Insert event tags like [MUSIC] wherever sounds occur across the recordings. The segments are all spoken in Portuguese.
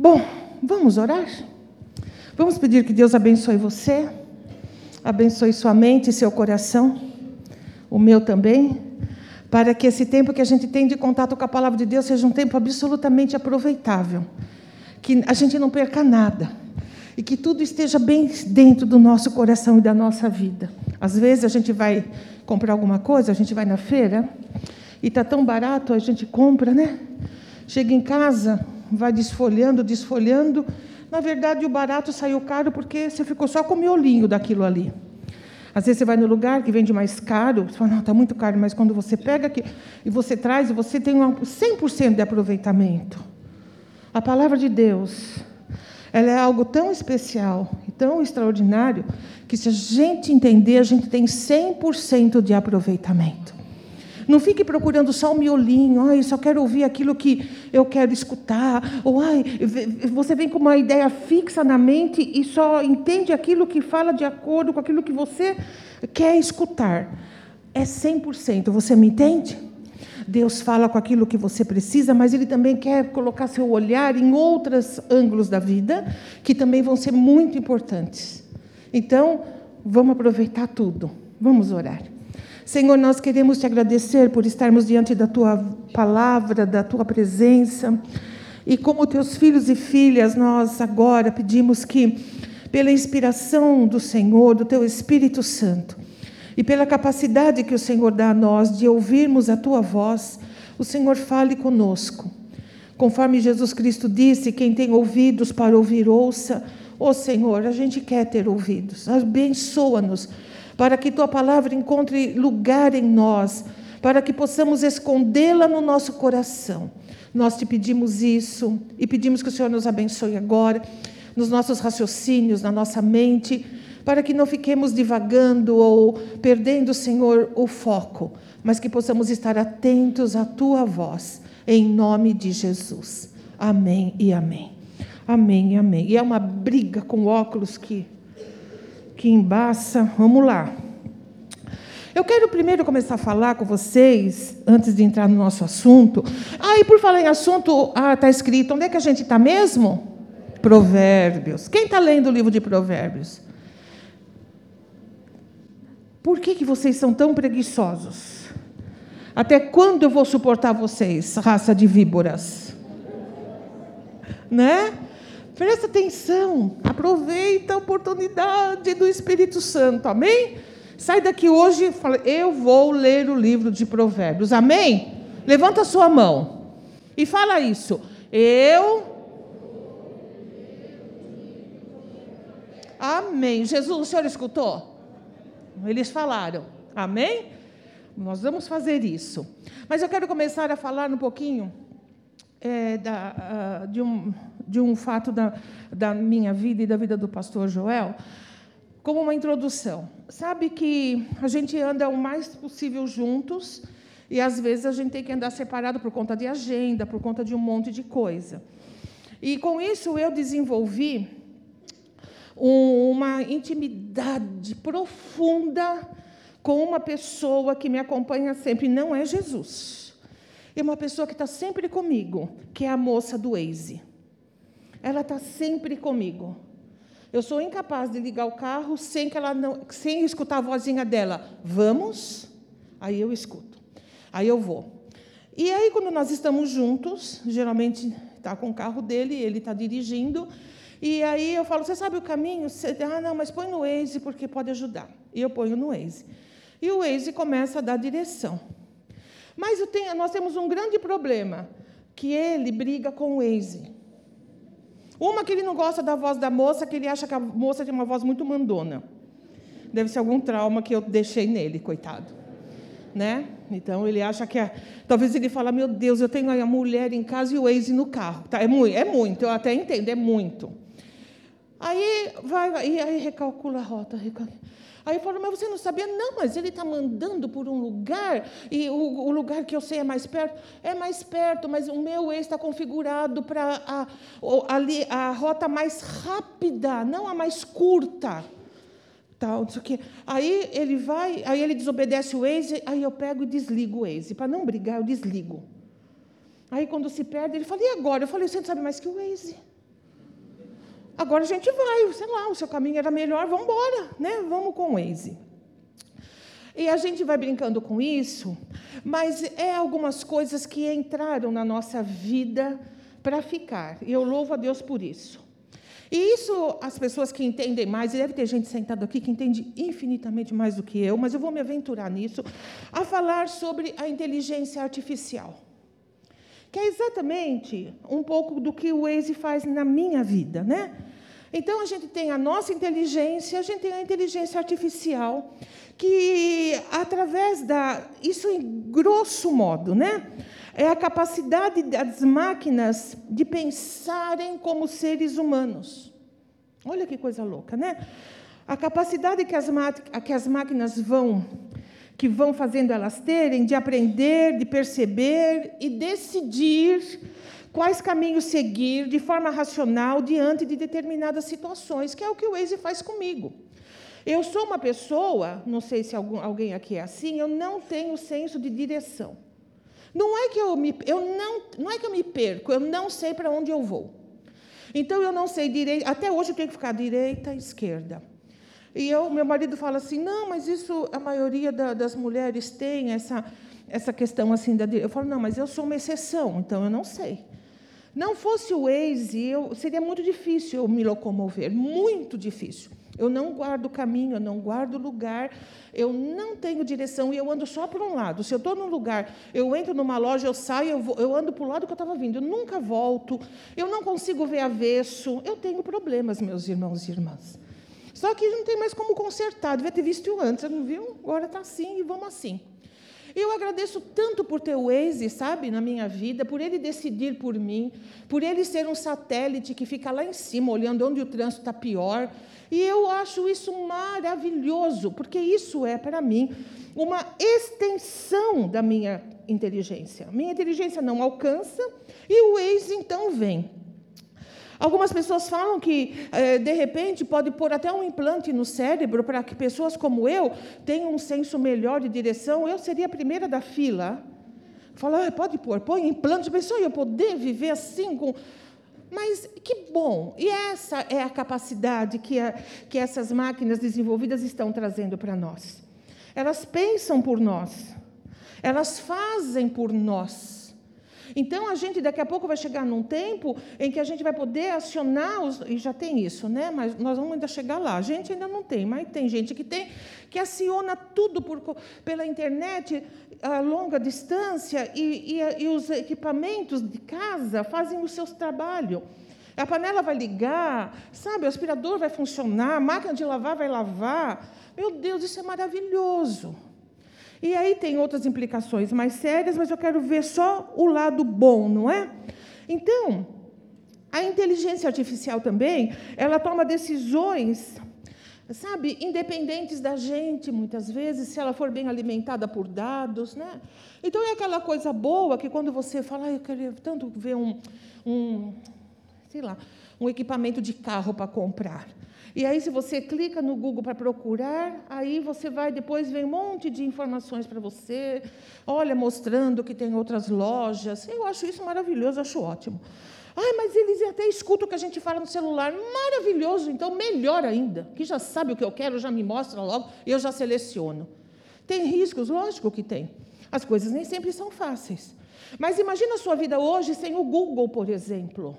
Bom, vamos orar? Vamos pedir que Deus abençoe você, abençoe sua mente e seu coração, o meu também, para que esse tempo que a gente tem de contato com a palavra de Deus seja um tempo absolutamente aproveitável, que a gente não perca nada e que tudo esteja bem dentro do nosso coração e da nossa vida. Às vezes a gente vai comprar alguma coisa, a gente vai na feira e está tão barato, a gente compra, né? Chega em casa, vai desfolhando, desfolhando. Na verdade, o barato saiu caro porque você ficou só com o miolinho daquilo ali. Às vezes você vai no lugar que vende mais caro, você fala, não, está muito caro, mas quando você pega aqui e você traz, você tem um 100% de aproveitamento. A palavra de Deus, ela é algo tão especial e tão extraordinário que se a gente entender, a gente tem 100% de aproveitamento. Não fique procurando só o miolinho, ai, só quero ouvir aquilo que eu quero escutar, ou ai, você vem com uma ideia fixa na mente e só entende aquilo que fala de acordo com aquilo que você quer escutar. É 100%, você me entende? Deus fala com aquilo que você precisa, mas Ele também quer colocar seu olhar em outros ângulos da vida que também vão ser muito importantes. Então, vamos aproveitar tudo. Vamos orar. Senhor, nós queremos te agradecer por estarmos diante da tua palavra, da tua presença. E como teus filhos e filhas, nós agora pedimos que, pela inspiração do Senhor, do teu Espírito Santo, e pela capacidade que o Senhor dá a nós de ouvirmos a tua voz, o Senhor fale conosco. Conforme Jesus Cristo disse: quem tem ouvidos para ouvir, ouça. Ô oh, Senhor, a gente quer ter ouvidos, abençoa-nos para que tua palavra encontre lugar em nós, para que possamos escondê-la no nosso coração. Nós te pedimos isso e pedimos que o Senhor nos abençoe agora, nos nossos raciocínios, na nossa mente, para que não fiquemos divagando ou perdendo, Senhor, o foco, mas que possamos estar atentos à tua voz, em nome de Jesus. Amém e amém. Amém e amém. E é uma briga com óculos que que embaça. Vamos lá. Eu quero primeiro começar a falar com vocês, antes de entrar no nosso assunto. Ah, e por falar em assunto, ah, está escrito, onde é que a gente está mesmo? Provérbios. Quem está lendo o livro de Provérbios? Por que, que vocês são tão preguiçosos? Até quando eu vou suportar vocês, raça de víboras? Né? Presta atenção, aproveita a oportunidade do Espírito Santo, amém? Sai daqui hoje e fala: Eu vou ler o livro de Provérbios, amém? Levanta a sua mão e fala isso. Eu. Amém. Jesus, o senhor escutou? Eles falaram, amém? Nós vamos fazer isso. Mas eu quero começar a falar um pouquinho é, da, uh, de um de um fato da, da minha vida e da vida do pastor Joel, como uma introdução. Sabe que a gente anda o mais possível juntos e às vezes a gente tem que andar separado por conta de agenda, por conta de um monte de coisa. E com isso eu desenvolvi uma intimidade profunda com uma pessoa que me acompanha sempre, não é Jesus. É uma pessoa que está sempre comigo, que é a moça do Waze. Ela está sempre comigo. Eu sou incapaz de ligar o carro sem que ela não, sem escutar a vozinha dela. Vamos? Aí eu escuto. Aí eu vou. E aí quando nós estamos juntos, geralmente está com o carro dele, ele está dirigindo, e aí eu falo: "Você sabe o caminho?" Ah, não, mas põe no Waze porque pode ajudar. E eu ponho no Waze. E o Waze começa a dar direção. Mas tenho, nós temos um grande problema, que ele briga com o Waze. Uma que ele não gosta da voz da moça, que ele acha que a moça tem uma voz muito mandona. Deve ser algum trauma que eu deixei nele, coitado. Né? Então ele acha que é. Talvez ele fale, meu Deus, eu tenho a mulher em casa e o ex no carro. Tá, é, muito, é muito, eu até entendo, é muito. Aí vai, vai aí recalcula a rota. Recalcula. Aí falo, mas você não sabia? Não, mas ele está mandando por um lugar, e o, o, lugar que eu sei é mais perto. É mais perto, mas o meu ex está configurado para a, ali, a rota mais rápida, não a mais curta. Tal, não sei o quê. Aí ele vai, aí ele desobedece o ex, aí eu pego e desligo o ex. Para não brigar, eu desligo. Aí quando se perde, ele fala, e agora? Eu falei, você não sabe mais que o ex. Agora a gente vai, sei lá, o seu caminho era melhor, vamos embora, né? Vamos com o Waze. E a gente vai brincando com isso, mas é algumas coisas que entraram na nossa vida para ficar. E eu louvo a Deus por isso. E isso, as pessoas que entendem mais, e deve ter gente sentada aqui que entende infinitamente mais do que eu, mas eu vou me aventurar nisso, a falar sobre a inteligência artificial. Que é exatamente um pouco do que o Waze faz na minha vida, né? Então a gente tem a nossa inteligência, a gente tem a inteligência artificial, que através da. Isso em grosso modo, né? É a capacidade das máquinas de pensarem como seres humanos. Olha que coisa louca, né? A capacidade que as, que as máquinas vão que vão fazendo elas terem de aprender, de perceber e decidir quais caminhos seguir de forma racional diante de determinadas situações, que é o que o Waze faz comigo. Eu sou uma pessoa, não sei se algum, alguém aqui é assim, eu não tenho senso de direção. Não é que eu me, eu não, não é que eu me perco, eu não sei para onde eu vou. Então eu não sei direito, até hoje eu tenho que ficar direita, esquerda. E eu, meu marido fala assim: "Não, mas isso a maioria da, das mulheres tem essa essa questão assim da eu falo: "Não, mas eu sou uma exceção, então eu não sei". Não fosse o Waze, eu, seria muito difícil eu me locomover, muito difícil. Eu não guardo caminho, eu não guardo lugar, eu não tenho direção e eu ando só por um lado. Se eu estou num lugar, eu entro numa loja, eu saio, eu, vou, eu ando para o lado que eu estava vindo, eu nunca volto, eu não consigo ver avesso. Eu tenho problemas, meus irmãos e irmãs. Só que não tem mais como consertar, devia ter visto antes, não viu? Agora está assim e vamos assim. Eu agradeço tanto por ter o Waze, sabe, na minha vida, por ele decidir por mim, por ele ser um satélite que fica lá em cima, olhando onde o trânsito está pior. E eu acho isso maravilhoso, porque isso é, para mim, uma extensão da minha inteligência. Minha inteligência não alcança e o Waze então vem. Algumas pessoas falam que, eh, de repente, pode pôr até um implante no cérebro para que pessoas como eu tenham um senso melhor de direção. Eu seria a primeira da fila. Fala, ah, pode pôr, põe implante. Pessoal, eu poder viver assim com. Mas que bom! E essa é a capacidade que, a, que essas máquinas desenvolvidas estão trazendo para nós. Elas pensam por nós, elas fazem por nós. Então, a gente daqui a pouco vai chegar num tempo em que a gente vai poder acionar, os, e já tem isso, né? mas nós vamos ainda chegar lá. A gente ainda não tem, mas tem gente que tem, que aciona tudo por, pela internet a longa distância e, e, e os equipamentos de casa fazem o seu trabalho. A panela vai ligar, sabe? O aspirador vai funcionar, a máquina de lavar vai lavar. Meu Deus, isso é maravilhoso. E aí tem outras implicações mais sérias, mas eu quero ver só o lado bom, não é? Então, a inteligência artificial também, ela toma decisões, sabe, independentes da gente, muitas vezes, se ela for bem alimentada por dados, né? Então é aquela coisa boa que quando você fala, ah, eu queria tanto ver um, um sei lá, um equipamento de carro para comprar. E aí, se você clica no Google para procurar, aí você vai, depois vem um monte de informações para você, olha, mostrando que tem outras lojas. Eu acho isso maravilhoso, acho ótimo. Ai, mas eles até escutam o que a gente fala no celular. Maravilhoso, então melhor ainda. Que já sabe o que eu quero, já me mostra logo, eu já seleciono. Tem riscos? Lógico que tem. As coisas nem sempre são fáceis. Mas imagina a sua vida hoje sem o Google, por exemplo.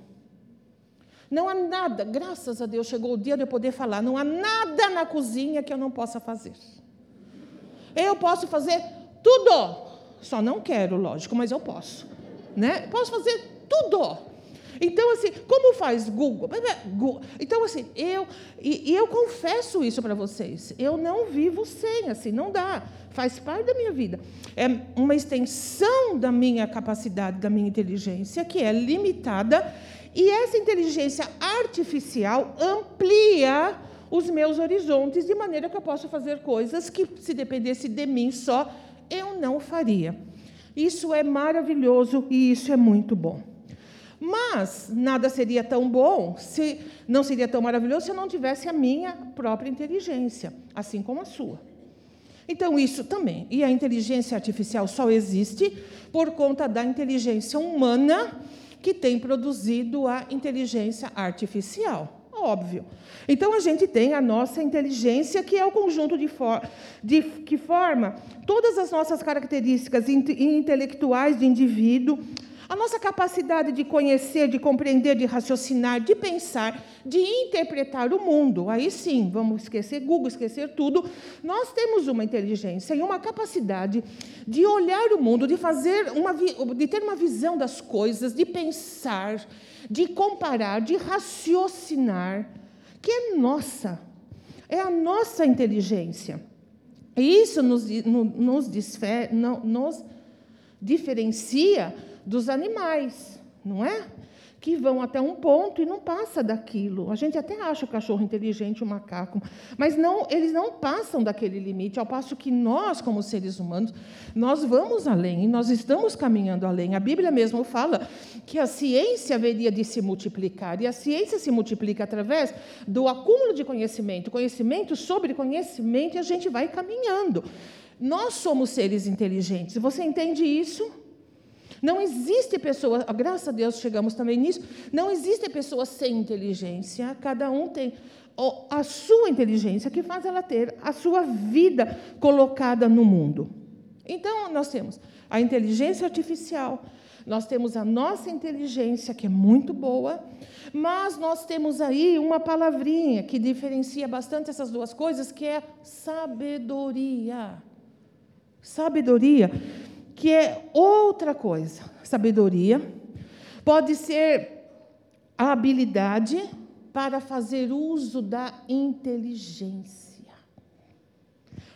Não há nada, graças a Deus chegou o dia de eu poder falar, não há nada na cozinha que eu não possa fazer. Eu posso fazer tudo, só não quero, lógico, mas eu posso. Né? Posso fazer tudo. Então, assim, como faz Google? Então, assim, eu, e, e eu confesso isso para vocês, eu não vivo sem, assim, não dá, faz parte da minha vida. É uma extensão da minha capacidade, da minha inteligência, que é limitada e essa inteligência artificial amplia os meus horizontes de maneira que eu possa fazer coisas que, se dependesse de mim só, eu não faria. Isso é maravilhoso e isso é muito bom. Mas nada seria tão bom, se não seria tão maravilhoso se eu não tivesse a minha própria inteligência, assim como a sua. Então, isso também. E a inteligência artificial só existe por conta da inteligência humana que tem produzido a inteligência artificial. Óbvio. Então a gente tem a nossa inteligência, que é o conjunto de, for de que forma todas as nossas características intelectuais do indivíduo, a nossa capacidade de conhecer, de compreender, de raciocinar, de pensar, de interpretar o mundo. Aí sim, vamos esquecer Google, esquecer tudo. Nós temos uma inteligência e uma capacidade de olhar o mundo, de fazer uma de ter uma visão das coisas, de pensar, de comparar, de raciocinar, que é nossa. É a nossa inteligência. E isso nos, nos, nos diferencia dos animais, não é? Que vão até um ponto e não passa daquilo. A gente até acha o cachorro inteligente, o macaco, mas não, eles não passam daquele limite, ao passo que nós, como seres humanos, nós vamos além e nós estamos caminhando além. A Bíblia mesmo fala que a ciência haveria de se multiplicar, e a ciência se multiplica através do acúmulo de conhecimento, conhecimento sobre conhecimento, e a gente vai caminhando. Nós somos seres inteligentes. Você entende isso? Não existe pessoa, graças a Deus chegamos também nisso, não existe pessoa sem inteligência, cada um tem a sua inteligência que faz ela ter a sua vida colocada no mundo. Então, nós temos a inteligência artificial, nós temos a nossa inteligência, que é muito boa, mas nós temos aí uma palavrinha que diferencia bastante essas duas coisas, que é sabedoria. Sabedoria que é outra coisa. Sabedoria pode ser a habilidade para fazer uso da inteligência.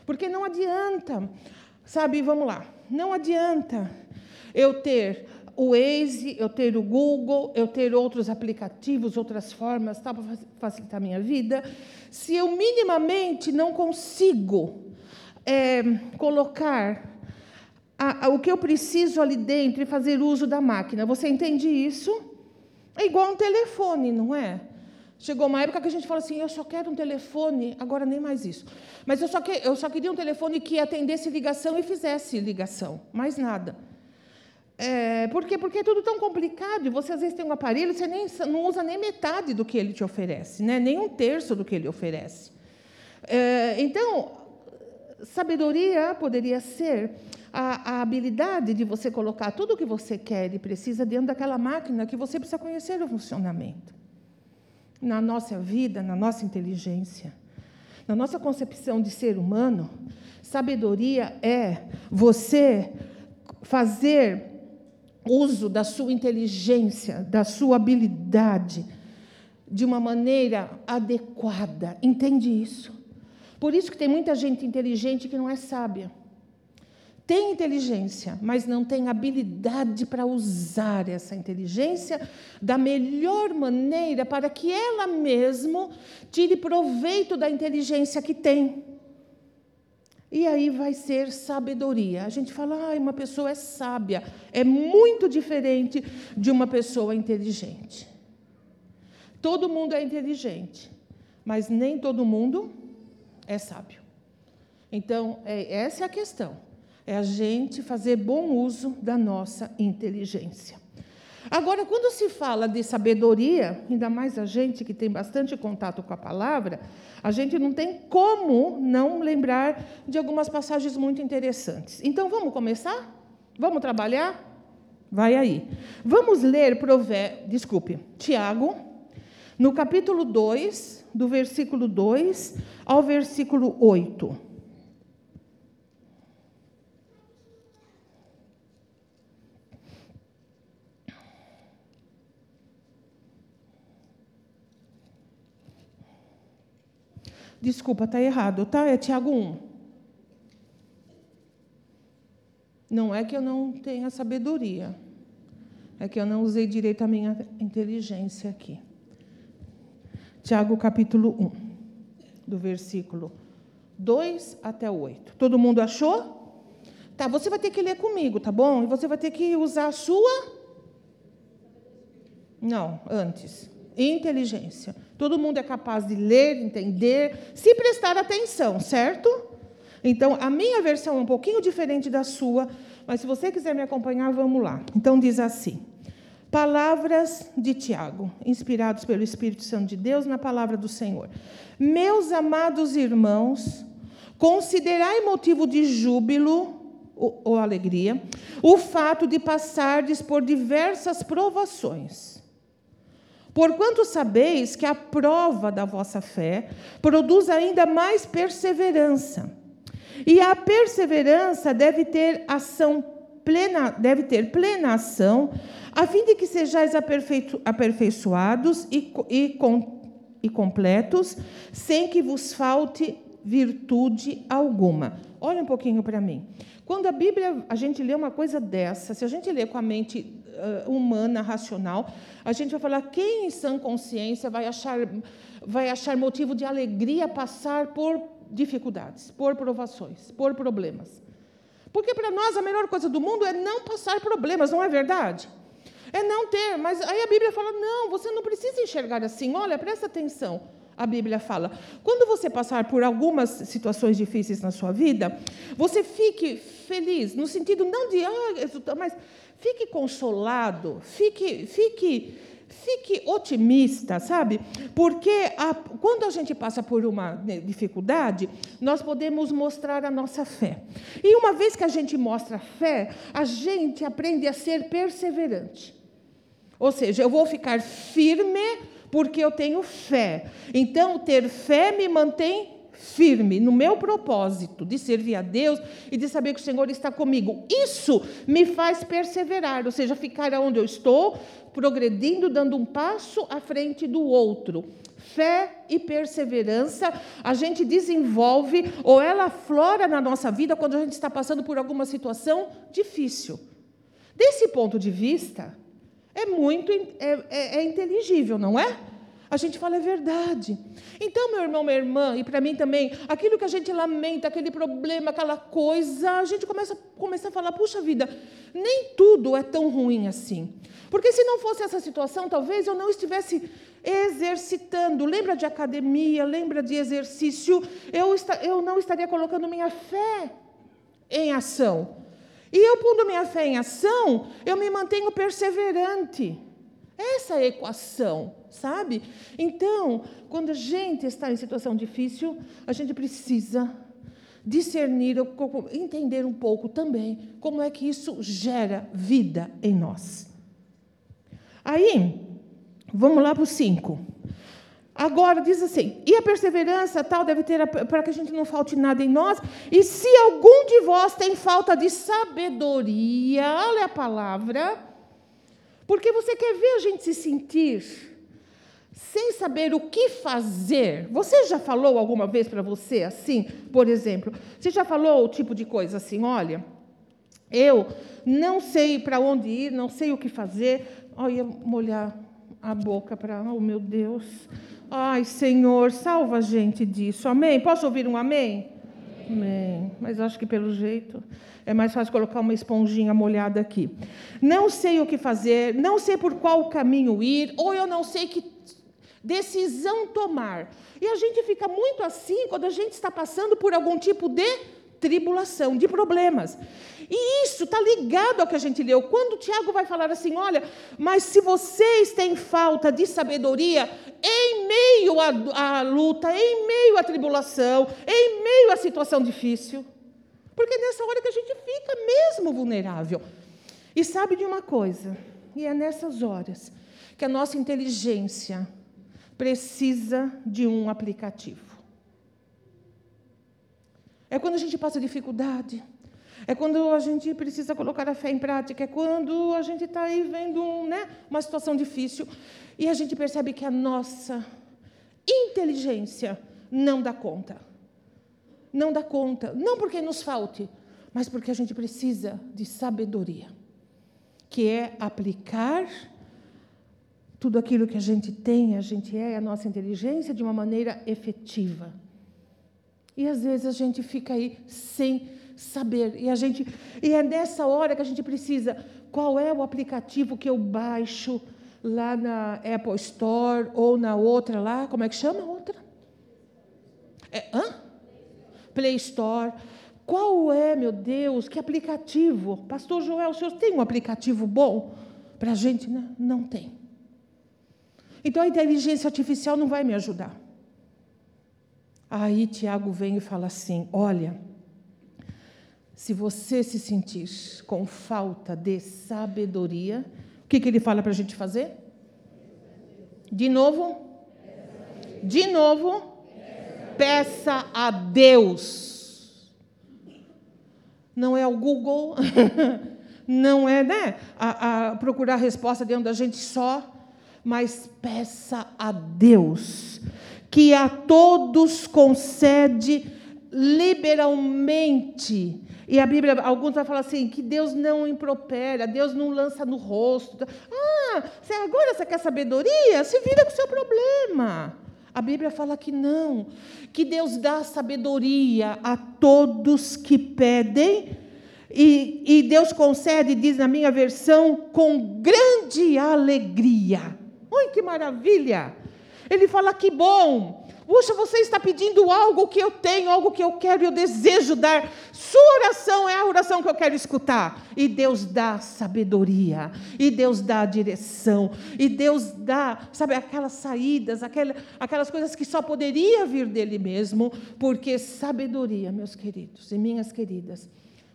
Porque não adianta, sabe, vamos lá, não adianta eu ter o Waze, eu ter o Google, eu ter outros aplicativos, outras formas tá, para facilitar a minha vida, se eu minimamente não consigo é, colocar a, a, o que eu preciso ali dentro e fazer uso da máquina. Você entende isso? É igual um telefone, não é? Chegou uma época que a gente fala assim: eu só quero um telefone, agora nem mais isso. Mas eu só, que, eu só queria um telefone que atendesse ligação e fizesse ligação, mais nada. É, por quê? Porque é tudo tão complicado. E você às vezes tem um aparelho, você nem, não usa nem metade do que ele te oferece, né? nem um terço do que ele oferece. É, então, sabedoria poderia ser a, a, habilidade de você colocar tudo o que você quer e precisa dentro daquela máquina que você precisa conhecer o funcionamento. Na nossa vida, na nossa inteligência, na nossa concepção de ser humano, sabedoria é você fazer uso da sua inteligência, da sua habilidade, de uma maneira adequada. Entende isso? Por isso que tem muita gente inteligente que não é sábia tem inteligência, mas não tem habilidade para usar essa inteligência da melhor maneira para que ela mesma tire proveito da inteligência que tem. E aí vai ser sabedoria. A gente fala, ah, uma pessoa é sábia. É muito diferente de uma pessoa inteligente. Todo mundo é inteligente, mas nem todo mundo é sábio. Então, é, essa é a questão é a gente fazer bom uso da nossa inteligência. Agora, quando se fala de sabedoria, ainda mais a gente que tem bastante contato com a palavra, a gente não tem como não lembrar de algumas passagens muito interessantes. Então, vamos começar? Vamos trabalhar? Vai aí. Vamos ler Provérbio, desculpe, Tiago, no capítulo 2, do versículo 2 ao versículo 8. Desculpa, está errado, tá? É Tiago 1. Não é que eu não tenha sabedoria, é que eu não usei direito a minha inteligência aqui. Tiago capítulo 1, do versículo 2 até 8. Todo mundo achou? Tá, você vai ter que ler comigo, tá bom? E você vai ter que usar a sua. Não, antes. Inteligência. Todo mundo é capaz de ler, entender, se prestar atenção, certo? Então, a minha versão é um pouquinho diferente da sua, mas se você quiser me acompanhar, vamos lá. Então, diz assim: Palavras de Tiago, inspirados pelo Espírito Santo de Deus na palavra do Senhor. Meus amados irmãos, considerai motivo de júbilo ou, ou alegria o fato de passardes por diversas provações. Porquanto sabeis que a prova da vossa fé produz ainda mais perseverança. E a perseverança deve ter ação plena, deve ter plena ação, a fim de que sejais aperfeiçoados e, e, com, e completos, sem que vos falte virtude alguma. Olha um pouquinho para mim. Quando a Bíblia, a gente lê uma coisa dessa, se a gente lê com a mente uh, humana, racional, a gente vai falar quem em sã consciência vai achar, vai achar motivo de alegria passar por dificuldades, por provações, por problemas. Porque para nós a melhor coisa do mundo é não passar problemas, não é verdade? É não ter, mas aí a Bíblia fala: não, você não precisa enxergar assim. Olha, presta atenção. A Bíblia fala: quando você passar por algumas situações difíceis na sua vida, você fique feliz, no sentido não de, ah, mas fique consolado, fique, fique Fique otimista, sabe? Porque a, quando a gente passa por uma né, dificuldade, nós podemos mostrar a nossa fé. E uma vez que a gente mostra fé, a gente aprende a ser perseverante. Ou seja, eu vou ficar firme porque eu tenho fé. Então, ter fé me mantém firme no meu propósito de servir a Deus e de saber que o Senhor está comigo. Isso me faz perseverar, ou seja, ficar onde eu estou, progredindo, dando um passo à frente do outro. Fé e perseverança a gente desenvolve ou ela flora na nossa vida quando a gente está passando por alguma situação difícil. Desse ponto de vista, é muito é, é, é inteligível, não é? A gente fala é verdade. Então, meu irmão, minha irmã, e para mim também, aquilo que a gente lamenta, aquele problema, aquela coisa, a gente começa, começa a falar: puxa vida, nem tudo é tão ruim assim. Porque se não fosse essa situação, talvez eu não estivesse exercitando. Lembra de academia, lembra de exercício? Eu, eu não estaria colocando minha fé em ação. E eu pondo minha fé em ação, eu me mantenho perseverante. Essa é a equação, sabe? Então, quando a gente está em situação difícil, a gente precisa discernir, entender um pouco também como é que isso gera vida em nós. Aí, vamos lá para o 5. Agora diz assim: e a perseverança tal deve ter para que a gente não falte nada em nós. E se algum de vós tem falta de sabedoria, olha a palavra, porque você quer ver a gente se sentir sem saber o que fazer. Você já falou alguma vez para você assim, por exemplo? Você já falou o tipo de coisa assim, olha, eu não sei para onde ir, não sei o que fazer. Olha, molhar a boca para, oh meu Deus. Ai, Senhor, salva a gente disso. Amém? Posso ouvir um amém? Amém. Mas acho que pelo jeito é mais fácil colocar uma esponjinha molhada aqui. Não sei o que fazer, não sei por qual caminho ir, ou eu não sei que decisão tomar. E a gente fica muito assim quando a gente está passando por algum tipo de tribulação, de problemas. E isso está ligado ao que a gente leu. Quando Tiago vai falar assim: olha, mas se vocês têm falta de sabedoria, em meio à, à luta, em meio à tribulação, em meio à situação difícil, porque é nessa hora que a gente fica mesmo vulnerável. E sabe de uma coisa? E é nessas horas que a nossa inteligência precisa de um aplicativo. É quando a gente passa dificuldade. É quando a gente precisa colocar a fé em prática. É quando a gente está aí vendo né, uma situação difícil e a gente percebe que a nossa inteligência não dá conta não dá conta. Não porque nos falte, mas porque a gente precisa de sabedoria, que é aplicar tudo aquilo que a gente tem, a gente é, a nossa inteligência, de uma maneira efetiva. E às vezes a gente fica aí sem saber. E a gente e é nessa hora que a gente precisa, qual é o aplicativo que eu baixo lá na Apple Store ou na outra lá, como é que chama a outra? É, hã? Play Store. Qual é, meu Deus, que aplicativo? Pastor Joel, o senhor tem um aplicativo bom Para a gente, não tem. Então a inteligência artificial não vai me ajudar. Aí Tiago vem e fala assim: olha, se você se sentir com falta de sabedoria, o que, que ele fala para a gente fazer? De novo? De novo? Peça a Deus. Não é o Google, [LAUGHS] não é né, a, a procurar a resposta dentro da gente só, mas peça a Deus, que a todos concede liberalmente. E a Bíblia, alguns vão falar assim, que Deus não impropera, Deus não lança no rosto. Ah, agora você quer sabedoria? Se vira com o seu problema. A Bíblia fala que não, que Deus dá sabedoria a todos que pedem, e, e Deus concede, diz na minha versão, com grande alegria. Oi, que maravilha! Ele fala que bom. Puxa, você está pedindo algo que eu tenho, algo que eu quero e eu desejo dar. Sua oração é a oração que eu quero escutar. E Deus dá sabedoria, e Deus dá direção, e Deus dá, sabe, aquelas saídas, aquelas, aquelas coisas que só poderia vir dele mesmo, porque sabedoria, meus queridos e minhas queridas,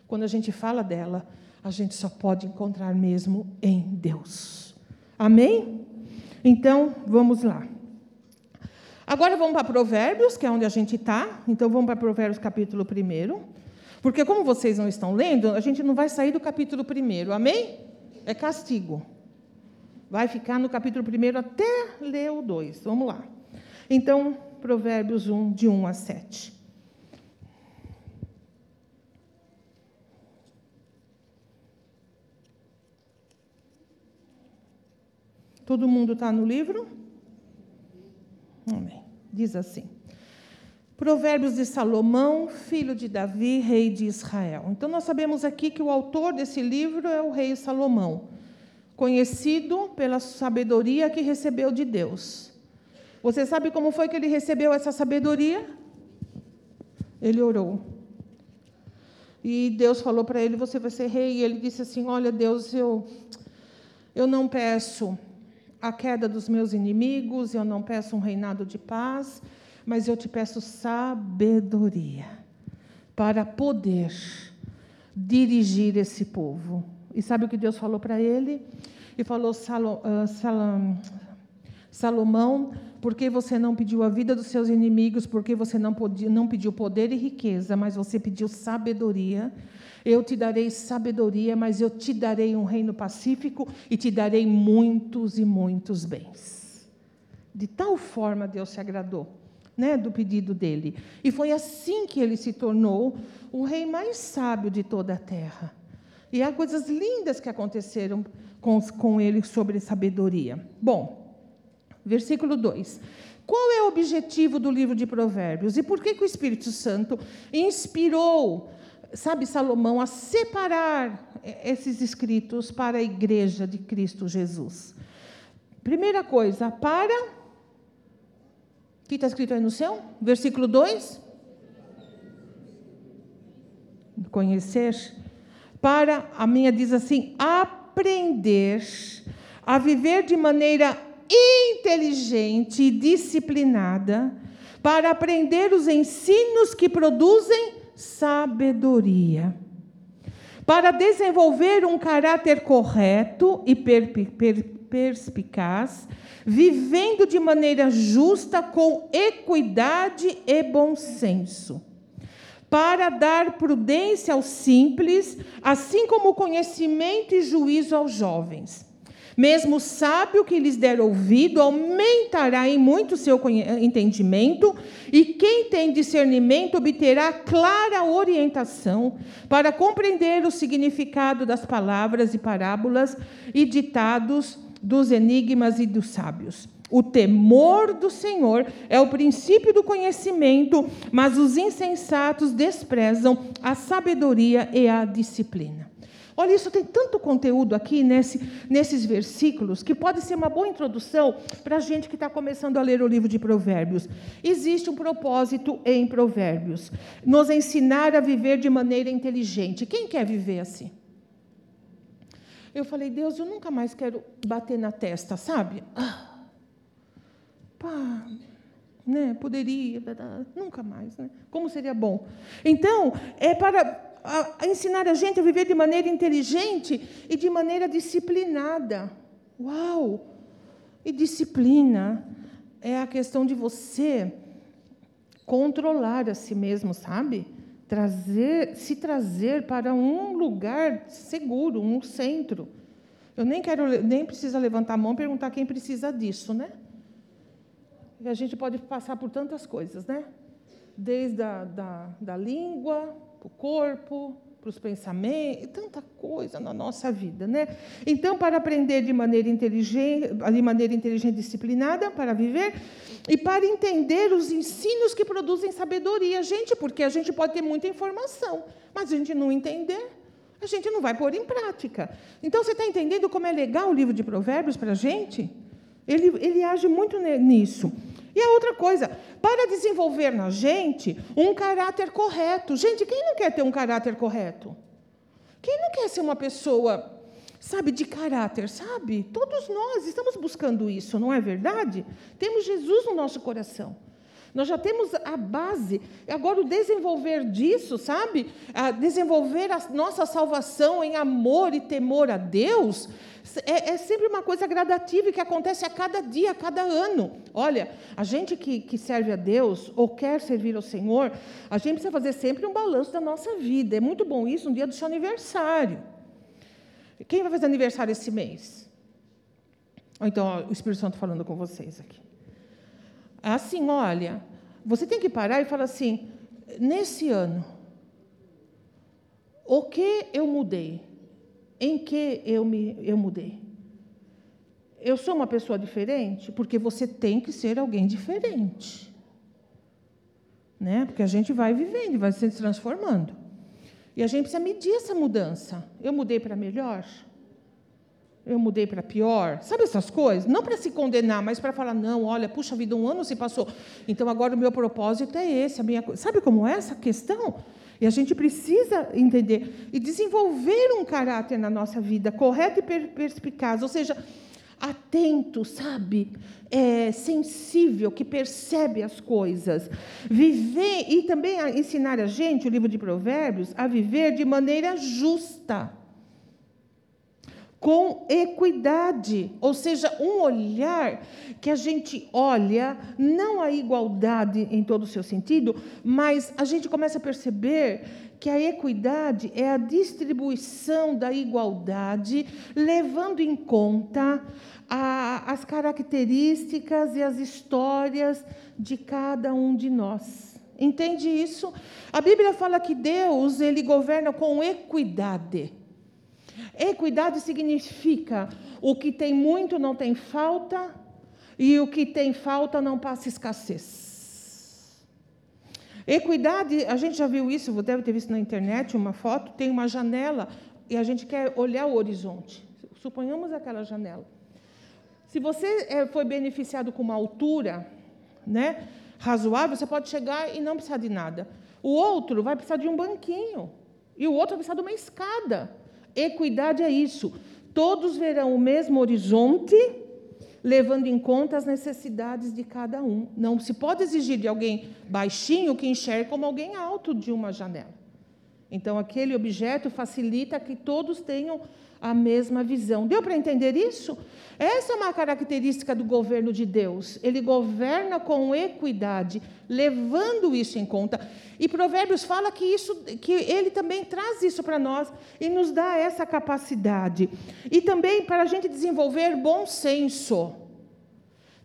quando a gente fala dela, a gente só pode encontrar mesmo em Deus. Amém? Então, vamos lá. Agora vamos para Provérbios, que é onde a gente está. Então, vamos para Provérbios capítulo 1. Porque, como vocês não estão lendo, a gente não vai sair do capítulo 1. Amém? É castigo. Vai ficar no capítulo 1 até ler o 2. Vamos lá. Então, Provérbios 1, de 1 a 7. Todo mundo está no livro? Amém. Diz assim. Provérbios de Salomão, filho de Davi, rei de Israel. Então, nós sabemos aqui que o autor desse livro é o rei Salomão, conhecido pela sabedoria que recebeu de Deus. Você sabe como foi que ele recebeu essa sabedoria? Ele orou. E Deus falou para ele: Você vai ser rei. E ele disse assim: Olha, Deus, eu, eu não peço a queda dos meus inimigos, eu não peço um reinado de paz, mas eu te peço sabedoria para poder dirigir esse povo. E sabe o que Deus falou para ele? E falou: ah, Salomão, por que você não pediu a vida dos seus inimigos? Por que você não, podia, não pediu poder e riqueza, mas você pediu sabedoria? Eu te darei sabedoria, mas eu te darei um reino pacífico e te darei muitos e muitos bens. De tal forma Deus se agradou né, do pedido dele. E foi assim que ele se tornou o rei mais sábio de toda a terra. E há coisas lindas que aconteceram com, com ele sobre sabedoria. Bom, versículo 2. Qual é o objetivo do livro de Provérbios? E por que, que o Espírito Santo inspirou sabe, Salomão, a separar esses escritos para a igreja de Cristo Jesus. Primeira coisa, para. O que está escrito aí no céu? Versículo 2. Conhecer. Para, a minha diz assim: aprender a viver de maneira inteligente e disciplinada, para aprender os ensinos que produzem sabedoria. Para desenvolver um caráter correto e per, per, perspicaz, vivendo de maneira justa, com equidade e bom senso. Para dar prudência aos simples, assim como conhecimento e juízo aos jovens mesmo o sábio que lhes der ouvido aumentará em muito seu entendimento, e quem tem discernimento obterá clara orientação para compreender o significado das palavras e parábolas e ditados dos enigmas e dos sábios. O temor do Senhor é o princípio do conhecimento, mas os insensatos desprezam a sabedoria e a disciplina. Olha, isso tem tanto conteúdo aqui nesse, nesses versículos que pode ser uma boa introdução para a gente que está começando a ler o livro de Provérbios. Existe um propósito em Provérbios: nos ensinar a viver de maneira inteligente. Quem quer viver assim? Eu falei, Deus, eu nunca mais quero bater na testa, sabe? Ah, pá, né? Poderia, nunca mais, né? Como seria bom? Então, é para ensinar a gente a viver de maneira inteligente e de maneira disciplinada. Uau! E disciplina é a questão de você controlar a si mesmo, sabe? Trazer, se trazer para um lugar seguro, um centro. Eu nem quero, nem precisa levantar a mão e perguntar quem precisa disso, né? A gente pode passar por tantas coisas, né? Desde a da, da língua, para o corpo, para os pensamentos, tanta coisa na nossa vida, né? Então, para aprender de maneira inteligente, de maneira inteligente disciplinada, para viver, e para entender os ensinos que produzem sabedoria, gente, porque a gente pode ter muita informação, mas a gente não entender, a gente não vai pôr em prática. Então, você está entendendo como é legal o livro de Provérbios para a gente? Ele, ele age muito nisso. E a outra coisa, para desenvolver na gente um caráter correto. Gente, quem não quer ter um caráter correto? Quem não quer ser uma pessoa, sabe, de caráter, sabe? Todos nós estamos buscando isso, não é verdade? Temos Jesus no nosso coração. Nós já temos a base. Agora, o desenvolver disso, sabe? A desenvolver a nossa salvação em amor e temor a Deus, é, é, sempre uma coisa gradativa que acontece a cada dia, a cada ano. Olha, a gente que, que serve a Deus ou quer servir ao Senhor, a gente precisa fazer sempre um balanço da nossa vida. É muito bom isso no dia do seu aniversário. Quem vai fazer aniversário esse mês? Ou então, ó, o Espírito Santo falando com vocês aqui. Assim, olha, você tem que parar e falar assim: nesse ano, o que eu mudei? Em que eu, me, eu mudei? Eu sou uma pessoa diferente? Porque você tem que ser alguém diferente. Né? Porque a gente vai vivendo, vai se transformando. E a gente precisa medir essa mudança. Eu mudei para melhor? Eu mudei para pior? Sabe essas coisas? Não para se condenar, mas para falar: não, olha, puxa vida, um ano se passou. Então agora o meu propósito é esse. A minha... Sabe como é essa questão? E a gente precisa entender e desenvolver um caráter na nossa vida correto e perspicaz, ou seja, atento, sabe? É, sensível, que percebe as coisas. Viver e também ensinar a gente, o livro de Provérbios, a viver de maneira justa com equidade, ou seja, um olhar que a gente olha não a igualdade em todo o seu sentido, mas a gente começa a perceber que a equidade é a distribuição da igualdade, levando em conta a, as características e as histórias de cada um de nós. Entende isso? A Bíblia fala que Deus ele governa com equidade. Equidade significa o que tem muito não tem falta e o que tem falta não passa escassez. Equidade, a gente já viu isso, deve ter visto na internet uma foto, tem uma janela e a gente quer olhar o horizonte. Suponhamos aquela janela. Se você eh, foi beneficiado com uma altura, né, razoável, você pode chegar e não precisar de nada. O outro vai precisar de um banquinho e o outro vai precisar de uma escada. Equidade é isso. Todos verão o mesmo horizonte, levando em conta as necessidades de cada um. Não se pode exigir de alguém baixinho que enxergue como alguém alto de uma janela. Então, aquele objeto facilita que todos tenham a mesma visão. Deu para entender isso? Essa é uma característica do governo de Deus. Ele governa com equidade, levando isso em conta. E Provérbios fala que isso, que ele também traz isso para nós e nos dá essa capacidade. E também para a gente desenvolver bom senso.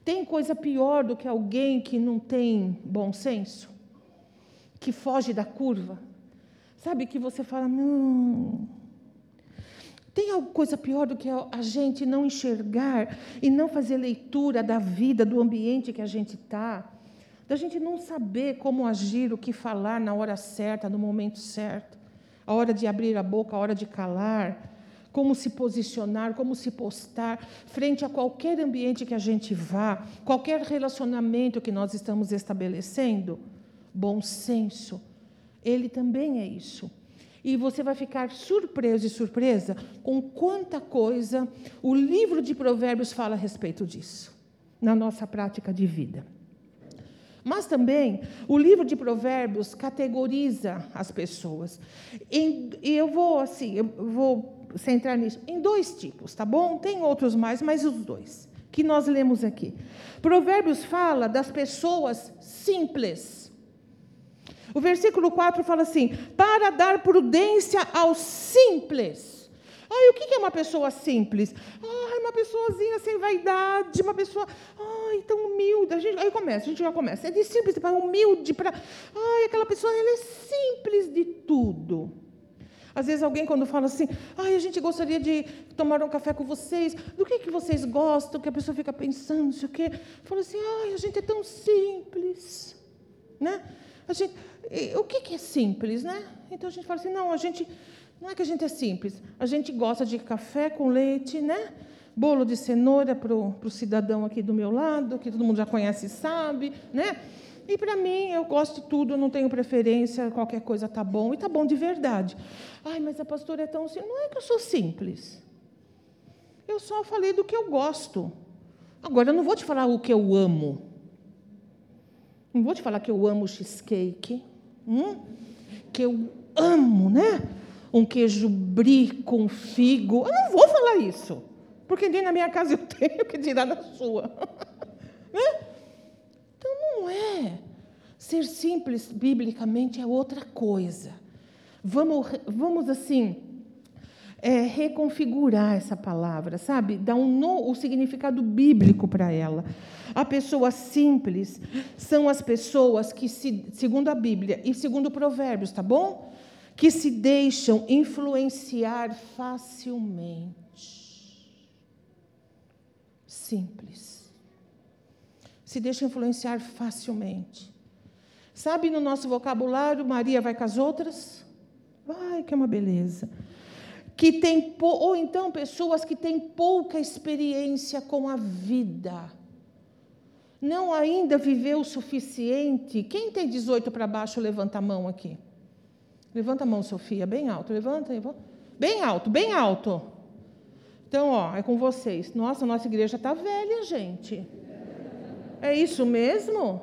Tem coisa pior do que alguém que não tem bom senso? Que foge da curva? Sabe que você fala, não tem alguma coisa pior do que a gente não enxergar e não fazer leitura da vida, do ambiente que a gente está? Da gente não saber como agir, o que falar na hora certa, no momento certo, a hora de abrir a boca, a hora de calar, como se posicionar, como se postar frente a qualquer ambiente que a gente vá, qualquer relacionamento que nós estamos estabelecendo. Bom senso, ele também é isso. E você vai ficar surpreso e surpresa com quanta coisa o livro de Provérbios fala a respeito disso, na nossa prática de vida. Mas também o livro de Provérbios categoriza as pessoas. e eu vou assim, eu vou centrar nisso em dois tipos, tá bom? Tem outros mais, mas os dois que nós lemos aqui. Provérbios fala das pessoas simples. O versículo 4 fala assim: para dar prudência aos simples. Ai, o que é uma pessoa simples? Ai, uma pessoazinha sem vaidade, uma pessoa, ai, tão humilde. A gente, aí começa, a gente já começa. É de simples para humilde, para. Ai, aquela pessoa, ela é simples de tudo. Às vezes alguém quando fala assim, ai, a gente gostaria de tomar um café com vocês, do que, que vocês gostam? Que a pessoa fica pensando, não sei o quê. Fala assim, ai, a gente é tão simples. Né? A gente, o que, que é simples, né? Então a gente fala assim, não, a gente não é que a gente é simples, a gente gosta de café com leite, né? Bolo de cenoura para o cidadão aqui do meu lado, que todo mundo já conhece e sabe, né? E para mim, eu gosto de tudo, não tenho preferência, qualquer coisa tá bom, e tá bom de verdade. Ai, mas a pastora é tão simples. Não é que eu sou simples. Eu só falei do que eu gosto. Agora, eu não vou te falar o que eu amo. Não vou te falar que eu amo cheesecake. Hum? Que eu amo, né? um queijo brie com figo. Eu não vou falar isso, porque nem na minha casa eu [LAUGHS] tenho que tirar da sua. [LAUGHS] né? Então não é. Ser simples biblicamente é outra coisa. Vamos, vamos assim, é, reconfigurar essa palavra, sabe? Dar um no, o significado bíblico para ela. A pessoa simples são as pessoas que, se, segundo a Bíblia e segundo Provérbios, tá bom? que se deixam influenciar facilmente. Simples. Se deixam influenciar facilmente. Sabe no nosso vocabulário, Maria vai com as outras? Vai, que é uma beleza. Que tem, ou então pessoas que têm pouca experiência com a vida. Não ainda viveu o suficiente. Quem tem 18 para baixo, levanta a mão aqui. Levanta a mão, Sofia, bem alto. Levanta, bem alto, bem alto. Então, ó, é com vocês. Nossa, nossa igreja está velha, gente. É isso mesmo?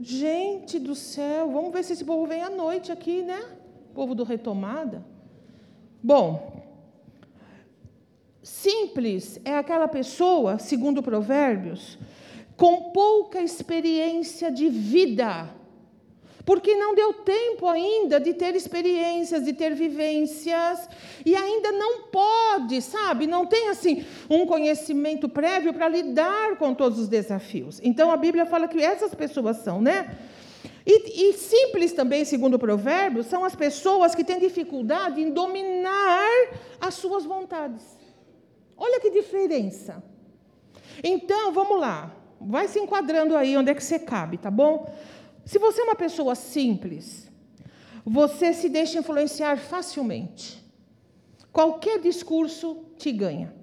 Gente do céu, vamos ver se esse povo vem à noite aqui, né? povo do Retomada. Bom, simples é aquela pessoa, segundo Provérbios, com pouca experiência de vida porque não deu tempo ainda de ter experiências, de ter vivências, e ainda não pode, sabe? Não tem assim um conhecimento prévio para lidar com todos os desafios. Então a Bíblia fala que essas pessoas são, né? E, e simples também, segundo o provérbio, são as pessoas que têm dificuldade em dominar as suas vontades. Olha que diferença. Então, vamos lá. Vai se enquadrando aí onde é que você cabe, tá bom? Se você é uma pessoa simples, você se deixa influenciar facilmente. Qualquer discurso te ganha.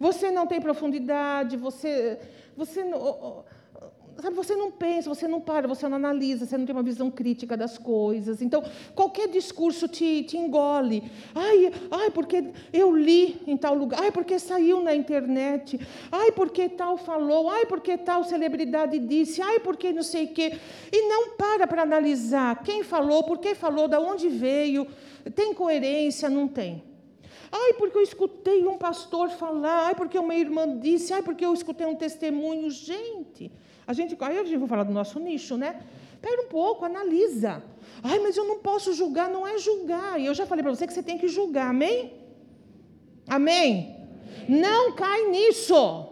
Você não tem profundidade, você, você Sabe, você não pensa, você não para, você não analisa, você não tem uma visão crítica das coisas. Então, qualquer discurso te, te engole. Ai, ai, porque eu li em tal lugar. Ai, porque saiu na internet. Ai, porque tal falou. Ai, porque tal celebridade disse. Ai, porque não sei o quê. E não para para analisar quem falou, por que falou, de onde veio. Tem coerência? Não tem. Ai, porque eu escutei um pastor falar. Ai, porque uma irmã disse. Ai, porque eu escutei um testemunho. Gente... A gente, aí a gente vai falar do nosso nicho, né? Espera um pouco, analisa. Ai, mas eu não posso julgar, não é julgar. E eu já falei para você que você tem que julgar, amém? Amém? Não cai nisso.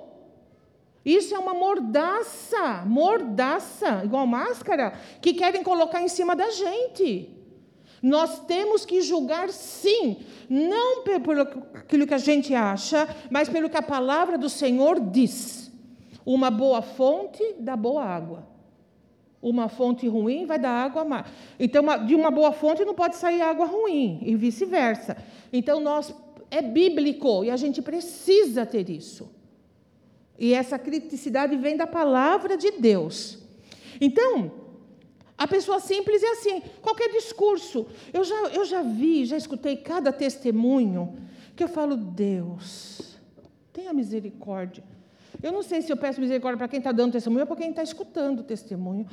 Isso é uma mordaça, mordaça, igual máscara, que querem colocar em cima da gente. Nós temos que julgar sim, não pelo aquilo que a gente acha, mas pelo que a palavra do Senhor diz. Uma boa fonte dá boa água. Uma fonte ruim vai dar água má. Então, de uma boa fonte não pode sair água ruim, e vice-versa. Então, nós é bíblico e a gente precisa ter isso. E essa criticidade vem da palavra de Deus. Então, A pessoa simples é assim, qualquer discurso. Eu já, eu já vi, já escutei cada testemunho que eu falo, Deus, tenha misericórdia. Eu não sei se eu peço misericórdia para quem está dando testemunho ou para quem está escutando o testemunho.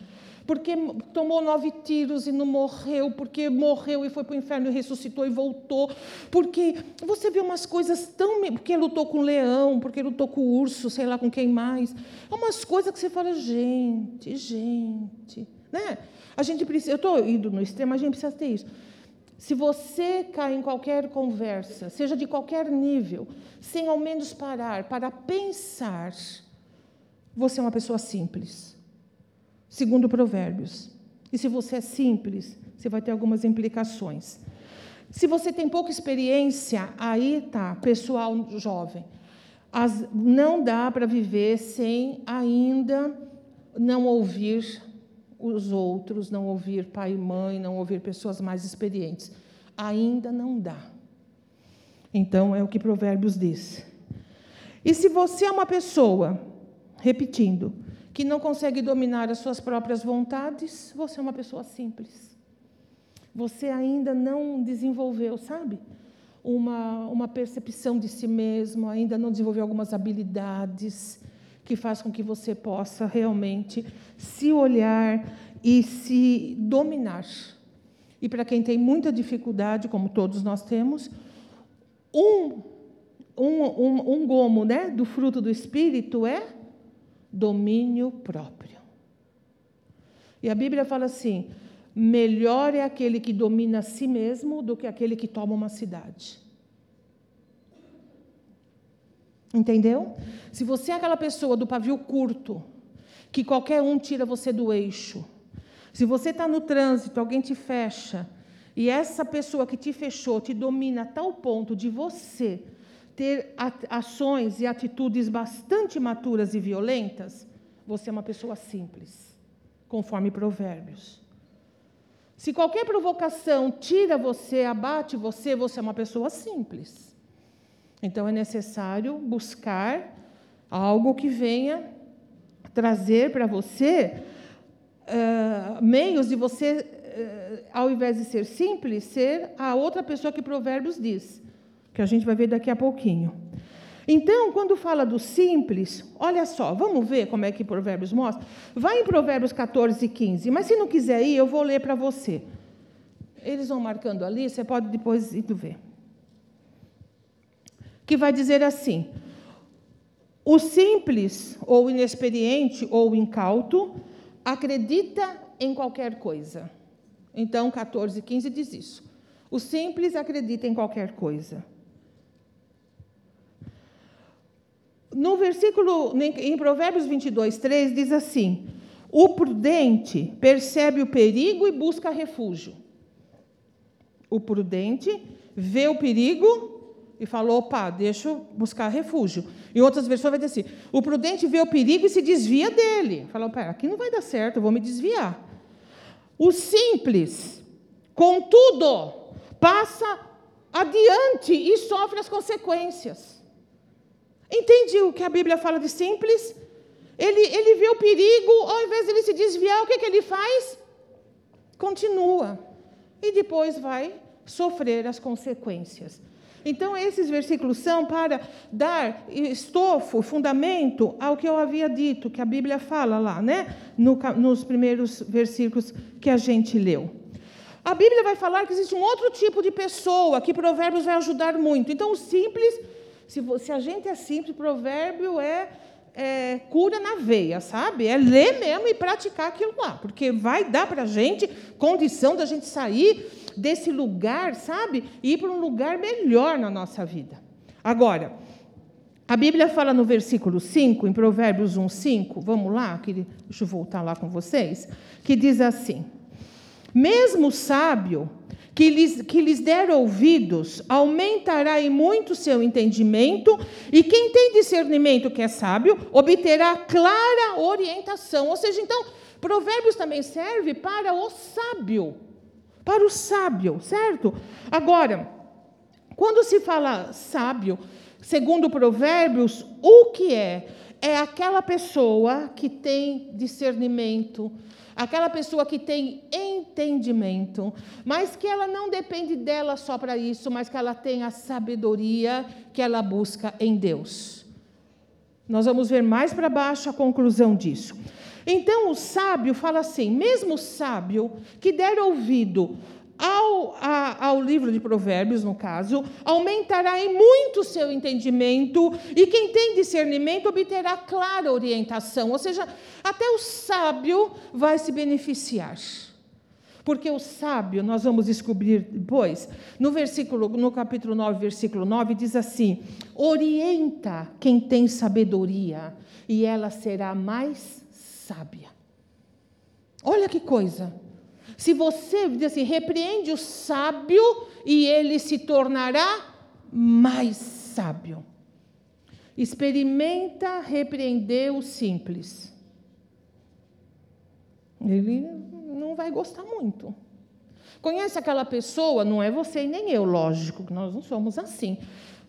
Porque tomou nove tiros e não morreu, porque morreu e foi para o inferno e ressuscitou e voltou. Porque você vê umas coisas tão. Porque lutou com o leão, porque lutou com o urso, sei lá com quem mais. É umas coisas que você fala, gente, gente. Né? A gente precisa. Eu estou indo no extremo, a gente precisa ter isso. Se você cai em qualquer conversa, seja de qualquer nível, sem ao menos parar para pensar, você é uma pessoa simples. Segundo Provérbios. E se você é simples, você vai ter algumas implicações. Se você tem pouca experiência, aí tá, pessoal jovem. As, não dá para viver sem ainda não ouvir os outros, não ouvir pai e mãe, não ouvir pessoas mais experientes. Ainda não dá. Então, é o que Provérbios diz. E se você é uma pessoa, repetindo, que não consegue dominar as suas próprias vontades, você é uma pessoa simples. Você ainda não desenvolveu, sabe? Uma, uma percepção de si mesmo, ainda não desenvolveu algumas habilidades que faz com que você possa realmente se olhar e se dominar. E para quem tem muita dificuldade, como todos nós temos, um, um, um, um gomo né, do fruto do Espírito é domínio próprio. E a Bíblia fala assim: melhor é aquele que domina a si mesmo do que aquele que toma uma cidade. Entendeu? Se você é aquela pessoa do pavio curto, que qualquer um tira você do eixo, se você está no trânsito, alguém te fecha, e essa pessoa que te fechou te domina a tal ponto de você ter ações e atitudes bastante maturas e violentas, você é uma pessoa simples, conforme Provérbios. Se qualquer provocação tira você, abate você, você é uma pessoa simples. Então é necessário buscar algo que venha trazer para você uh, meios de você, uh, ao invés de ser simples, ser a outra pessoa que Provérbios diz, que a gente vai ver daqui a pouquinho. Então, quando fala do simples, olha só, vamos ver como é que Provérbios mostra? Vai em Provérbios 14 e 15, mas se não quiser ir, eu vou ler para você. Eles vão marcando ali, você pode depois ir ver que vai dizer assim: o simples, ou inexperiente, ou incauto, acredita em qualquer coisa. Então, 14 e 15 diz isso. O simples acredita em qualquer coisa. No versículo, em Provérbios 22, 3, diz assim: O prudente percebe o perigo e busca refúgio. O prudente vê o perigo e falou: opa, deixa eu buscar refúgio. Em outras versões vai dizer assim: o prudente vê o perigo e se desvia dele. Falou: pera, aqui não vai dar certo, eu vou me desviar. O simples, contudo, passa adiante e sofre as consequências. Entende o que a Bíblia fala de simples? Ele, ele vê o perigo, ao invés de ele se desviar, o que, que ele faz? Continua. E depois vai sofrer as consequências. Então, esses versículos são para dar estofo, fundamento ao que eu havia dito, que a Bíblia fala lá, né? No, nos primeiros versículos que a gente leu. A Bíblia vai falar que existe um outro tipo de pessoa que Provérbios vai ajudar muito. Então, o simples, se a gente é simples, Provérbio é, é, cura na veia, sabe? É ler mesmo e praticar aquilo lá, porque vai dar para a gente condição da gente sair desse lugar, sabe? E ir para um lugar melhor na nossa vida. Agora, a Bíblia fala no versículo 5, em Provérbios 1, 5, vamos lá, que, deixa eu voltar lá com vocês, que diz assim: Mesmo sábio que lhes, que lhes der ouvidos, aumentará em muito seu entendimento, e quem tem discernimento, que é sábio, obterá clara orientação. Ou seja, então, Provérbios também serve para o sábio para o sábio, certo? Agora, quando se fala sábio, segundo Provérbios, o que é? é aquela pessoa que tem discernimento, aquela pessoa que tem entendimento, mas que ela não depende dela só para isso, mas que ela tem a sabedoria que ela busca em Deus. Nós vamos ver mais para baixo a conclusão disso. Então o sábio fala assim: mesmo o sábio que der ouvido ao, a, ao livro de Provérbios, no caso, aumentará em muito o seu entendimento, e quem tem discernimento obterá clara orientação, ou seja, até o sábio vai se beneficiar. Porque o sábio, nós vamos descobrir depois, no versículo, no capítulo 9, versículo 9, diz assim: orienta quem tem sabedoria, e ela será mais sábia. Olha que coisa. Se você diz assim, repreende o sábio e ele se tornará mais sábio. Experimenta repreender o simples. Ele não vai gostar muito. Conhece aquela pessoa? Não é você e nem eu, lógico, que nós não somos assim.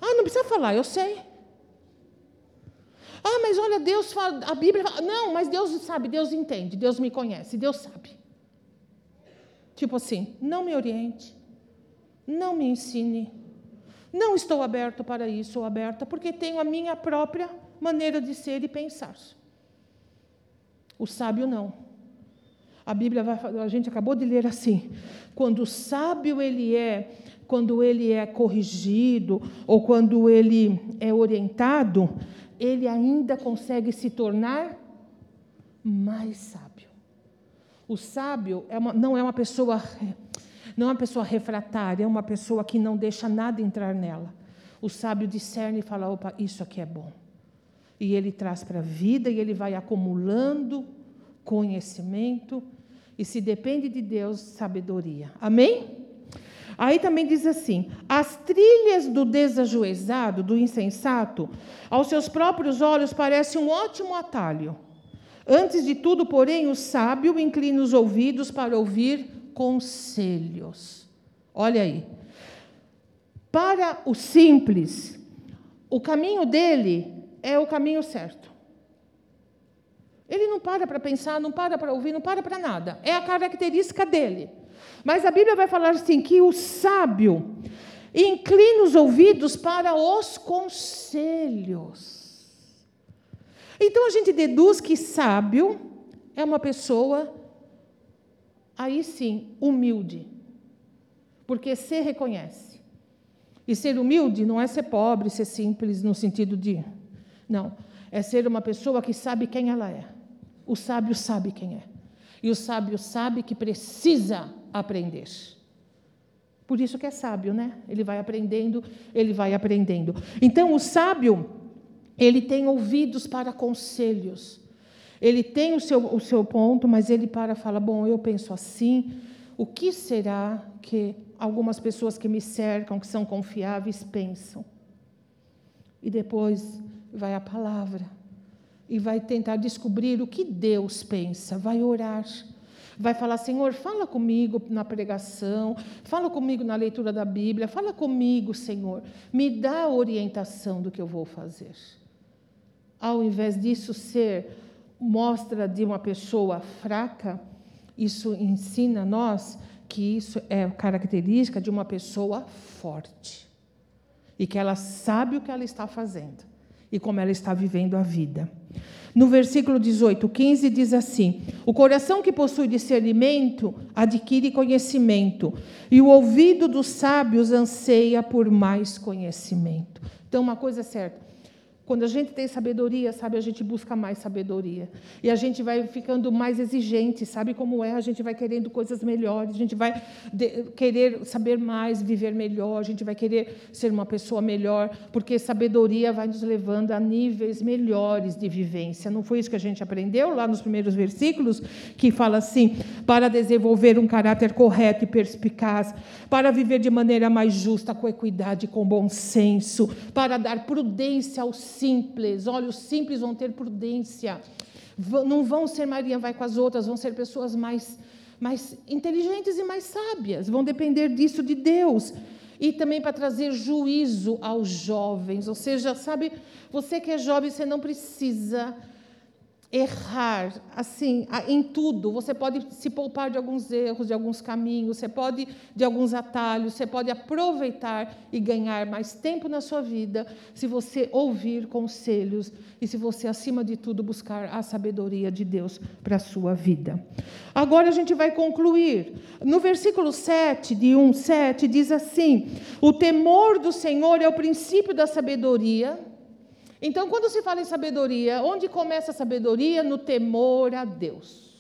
Ah, não precisa falar, eu sei. Ah, mas olha, Deus fala, a Bíblia fala. Não, mas Deus sabe, Deus entende, Deus me conhece, Deus sabe. Tipo assim, não me oriente, não me ensine, não estou aberto para isso ou aberta, porque tenho a minha própria maneira de ser e pensar. O sábio não. A Bíblia vai, a gente acabou de ler assim: quando o sábio ele é, quando ele é corrigido ou quando ele é orientado, ele ainda consegue se tornar mais sábio. O sábio é uma, não é uma pessoa não é uma pessoa refratária, é uma pessoa que não deixa nada entrar nela. O sábio discerne e fala: opa, isso aqui é bom. E ele traz para a vida e ele vai acumulando conhecimento e se depende de Deus, sabedoria. Amém? Aí também diz assim: as trilhas do desajuizado, do insensato, aos seus próprios olhos parece um ótimo atalho. Antes de tudo, porém, o sábio inclina os ouvidos para ouvir conselhos. Olha aí. Para o simples, o caminho dele é o caminho certo. Ele não para para pensar, não para para ouvir, não para para nada. É a característica dele. Mas a Bíblia vai falar assim: que o sábio inclina os ouvidos para os conselhos. Então a gente deduz que sábio é uma pessoa, aí sim, humilde. Porque se reconhece. E ser humilde não é ser pobre, ser simples no sentido de. Não. É ser uma pessoa que sabe quem ela é. O sábio sabe quem é. E o sábio sabe que precisa aprender. Por isso que é sábio, né? Ele vai aprendendo, ele vai aprendendo. Então, o sábio, ele tem ouvidos para conselhos. Ele tem o seu, o seu ponto, mas ele para e fala: Bom, eu penso assim. O que será que algumas pessoas que me cercam, que são confiáveis, pensam? E depois vai a palavra e vai tentar descobrir o que Deus pensa, vai orar. Vai falar, Senhor, fala comigo na pregação, fala comigo na leitura da Bíblia, fala comigo, Senhor, me dá a orientação do que eu vou fazer. Ao invés disso ser mostra de uma pessoa fraca, isso ensina a nós que isso é característica de uma pessoa forte e que ela sabe o que ela está fazendo e como ela está vivendo a vida. No versículo 18, 15 diz assim: O coração que possui discernimento adquire conhecimento, e o ouvido dos sábios anseia por mais conhecimento. Então, uma coisa é certa: quando a gente tem sabedoria, sabe, a gente busca mais sabedoria. E a gente vai ficando mais exigente, sabe como é? A gente vai querendo coisas melhores, a gente vai querer saber mais, viver melhor, a gente vai querer ser uma pessoa melhor, porque sabedoria vai nos levando a níveis melhores de vivência. Não foi isso que a gente aprendeu lá nos primeiros versículos, que fala assim: para desenvolver um caráter correto e perspicaz, para viver de maneira mais justa, com equidade, com bom senso, para dar prudência aos simples. Olha, os simples vão ter prudência. Não vão ser Maria vai com as outras, vão ser pessoas mais, mais inteligentes e mais sábias. Vão depender disso de Deus. e também para trazer juízo aos jovens. Ou seja, sabe, você que é jovem, você não precisa errar, assim, em tudo. Você pode se poupar de alguns erros, de alguns caminhos, você pode de alguns atalhos, você pode aproveitar e ganhar mais tempo na sua vida se você ouvir conselhos e se você, acima de tudo, buscar a sabedoria de Deus para a sua vida. Agora a gente vai concluir. No versículo 7, de 1, 7, diz assim: O temor do Senhor é o princípio da sabedoria então, quando se fala em sabedoria, onde começa a sabedoria? No temor a Deus.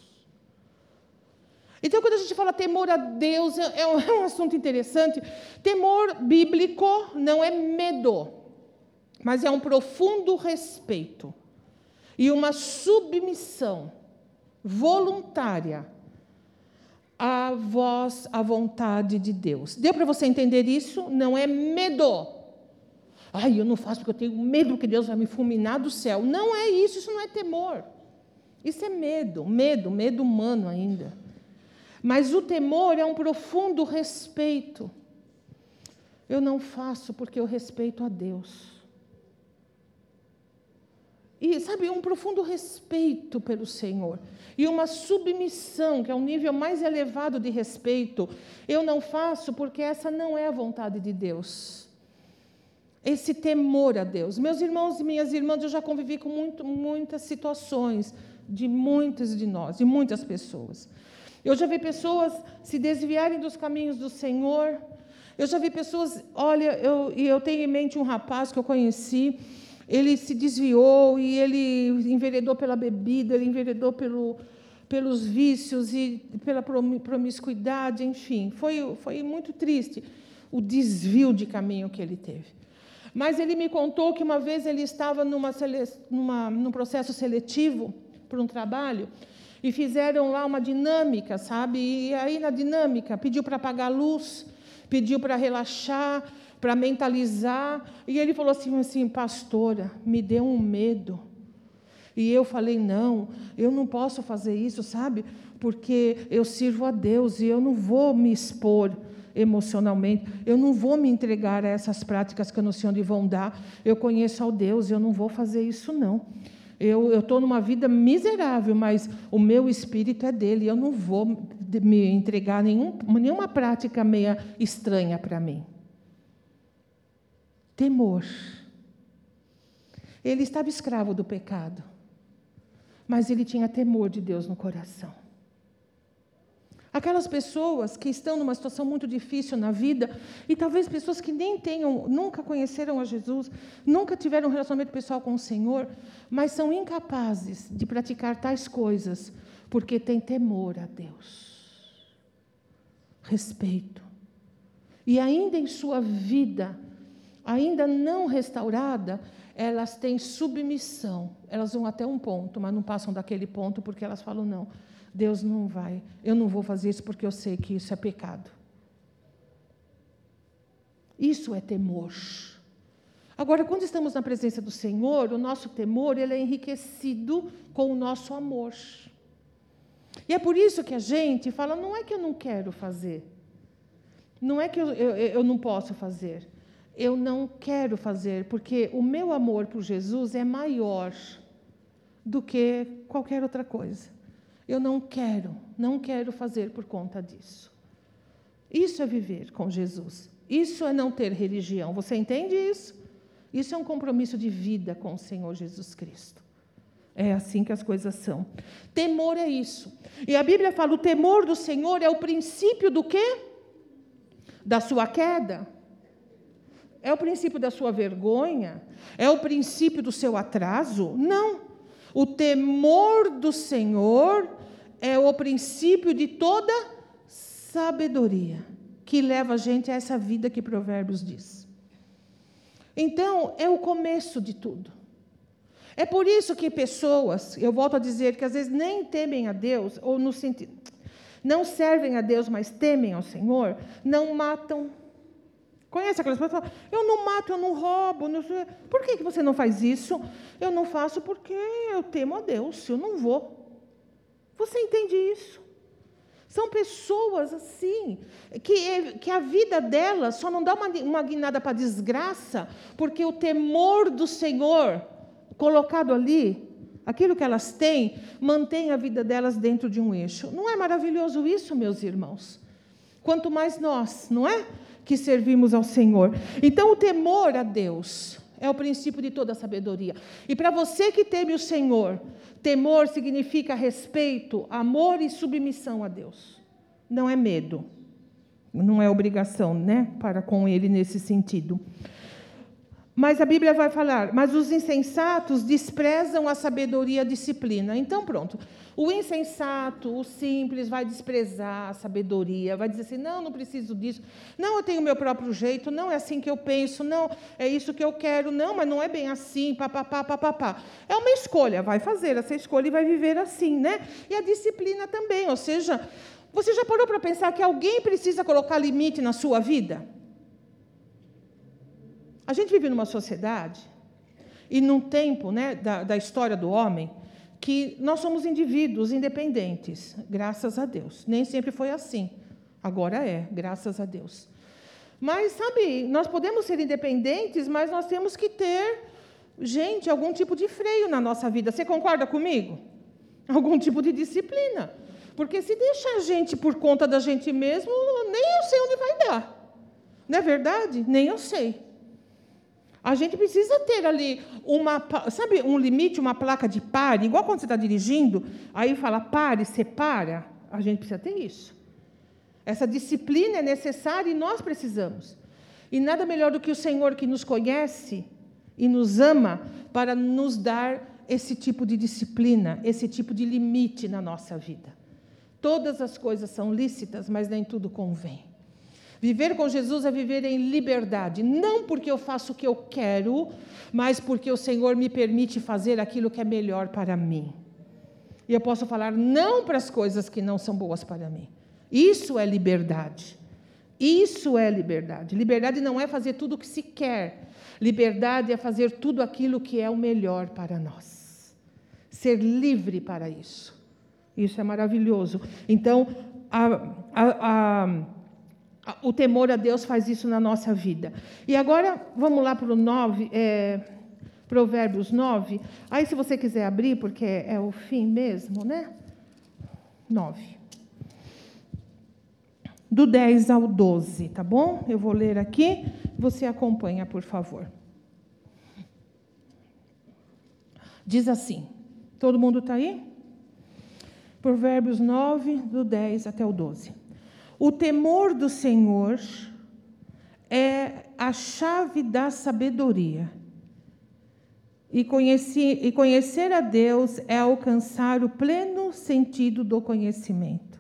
Então, quando a gente fala temor a Deus, é, é um, [LAUGHS] é um assunto interessante. Temor bíblico não é medo, mas é um profundo respeito e uma submissão voluntária à voz, à vontade de Deus. Deu para você entender isso? Não é medo. Ai, eu não faço porque eu tenho medo que Deus vai me fulminar do céu. Não é isso, isso não é temor. Isso é medo, medo, medo humano ainda. Mas o temor é um profundo respeito. Eu não faço porque eu respeito a Deus. E, sabe, um profundo respeito pelo Senhor. E uma submissão, que é um nível mais elevado de respeito. Eu não faço porque essa não é a vontade de Deus esse temor a Deus. Meus irmãos e minhas irmãs, eu já convivi com muito, muitas situações de muitas de nós, de muitas pessoas. Eu já vi pessoas se desviarem dos caminhos do Senhor. Eu já vi pessoas, olha, eu, eu tenho em mente um rapaz que eu conheci, ele se desviou e ele enveredou pela bebida, ele enveredou pelo, pelos vícios e pela promiscuidade, enfim. Foi, foi muito triste o desvio de caminho que ele teve. Mas ele me contou que uma vez ele estava numa, numa, num processo seletivo para um trabalho e fizeram lá uma dinâmica, sabe? E aí na dinâmica pediu para apagar a luz, pediu para relaxar, para mentalizar. E ele falou assim, assim, pastora, me deu um medo. E eu falei, não, eu não posso fazer isso, sabe? Porque eu sirvo a Deus e eu não vou me expor emocionalmente. Eu não vou me entregar a essas práticas que eu não sei onde vão dar. Eu conheço ao Deus, eu não vou fazer isso, não. Eu estou numa vida miserável, mas o meu espírito é dele. Eu não vou me entregar a nenhum, nenhuma prática meia estranha para mim. Temor. Ele estava escravo do pecado, mas ele tinha temor de Deus no coração. Aquelas pessoas que estão numa situação muito difícil na vida, e talvez pessoas que nem tenham, nunca conheceram a Jesus, nunca tiveram um relacionamento pessoal com o Senhor, mas são incapazes de praticar tais coisas porque têm temor a Deus. Respeito. E ainda em sua vida, ainda não restaurada, elas têm submissão. Elas vão até um ponto, mas não passam daquele ponto porque elas falam: não, Deus não vai, eu não vou fazer isso porque eu sei que isso é pecado. Isso é temor. Agora, quando estamos na presença do Senhor, o nosso temor ele é enriquecido com o nosso amor. E é por isso que a gente fala: não é que eu não quero fazer, não é que eu, eu, eu não posso fazer, eu não quero fazer, porque o meu amor por Jesus é maior do que qualquer outra coisa. Eu não quero, não quero fazer por conta disso. Isso é viver com Jesus. Isso é não ter religião. Você entende isso? Isso é um compromisso de vida com o Senhor Jesus Cristo. É assim que as coisas são. Temor é isso. E a Bíblia fala: o temor do Senhor é o princípio do quê? Da sua queda. É o princípio da sua vergonha? É o princípio do seu atraso? Não. O temor do Senhor é o princípio de toda sabedoria que leva a gente a essa vida que Provérbios diz. Então, é o começo de tudo. É por isso que pessoas, eu volto a dizer que às vezes nem temem a Deus, ou no sentido, não servem a Deus, mas temem ao Senhor, não matam Conhece aquelas pessoas que falam, eu não mato, eu não roubo. Não sei. Por que, que você não faz isso? Eu não faço porque eu temo a Deus, eu não vou. Você entende isso? São pessoas assim, que, que a vida delas só não dá uma, uma guinada para desgraça, porque o temor do Senhor colocado ali, aquilo que elas têm, mantém a vida delas dentro de um eixo. Não é maravilhoso isso, meus irmãos? Quanto mais nós, não é? Que servimos ao Senhor. Então, o temor a Deus é o princípio de toda sabedoria. E para você que teme o Senhor, temor significa respeito, amor e submissão a Deus. Não é medo. Não é obrigação, né, para com ele nesse sentido. Mas a Bíblia vai falar, mas os insensatos desprezam a sabedoria e a disciplina. Então, pronto. O insensato, o simples, vai desprezar a sabedoria, vai dizer assim: não, não preciso disso. Não, eu tenho o meu próprio jeito. Não é assim que eu penso. Não, é isso que eu quero. Não, mas não é bem assim. Papapá, papapá. É uma escolha. Vai fazer essa escolha e vai viver assim, né? E a disciplina também. Ou seja, você já parou para pensar que alguém precisa colocar limite na sua vida? A gente vive numa sociedade e num tempo né, da, da história do homem que nós somos indivíduos independentes, graças a Deus. Nem sempre foi assim. Agora é, graças a Deus. Mas, sabe, nós podemos ser independentes, mas nós temos que ter, gente, algum tipo de freio na nossa vida. Você concorda comigo? Algum tipo de disciplina. Porque se deixar a gente por conta da gente mesmo, nem eu sei onde vai dar. Não é verdade? Nem eu sei. A gente precisa ter ali uma, sabe, um limite, uma placa de pare, igual quando você está dirigindo, aí fala pare, separa. A gente precisa ter isso. Essa disciplina é necessária e nós precisamos. E nada melhor do que o Senhor que nos conhece e nos ama para nos dar esse tipo de disciplina, esse tipo de limite na nossa vida. Todas as coisas são lícitas, mas nem tudo convém. Viver com Jesus é viver em liberdade, não porque eu faço o que eu quero, mas porque o Senhor me permite fazer aquilo que é melhor para mim. E eu posso falar não para as coisas que não são boas para mim. Isso é liberdade. Isso é liberdade. Liberdade não é fazer tudo o que se quer. Liberdade é fazer tudo aquilo que é o melhor para nós. Ser livre para isso. Isso é maravilhoso. Então, a, a, a o temor a Deus faz isso na nossa vida. E agora, vamos lá para o 9, é, Provérbios 9. Aí, se você quiser abrir, porque é o fim mesmo, né? 9. Do 10 ao 12, tá bom? Eu vou ler aqui, você acompanha, por favor. Diz assim: todo mundo está aí? Provérbios 9, do 10 até o 12. O temor do Senhor é a chave da sabedoria. E conhecer, e conhecer a Deus é alcançar o pleno sentido do conhecimento.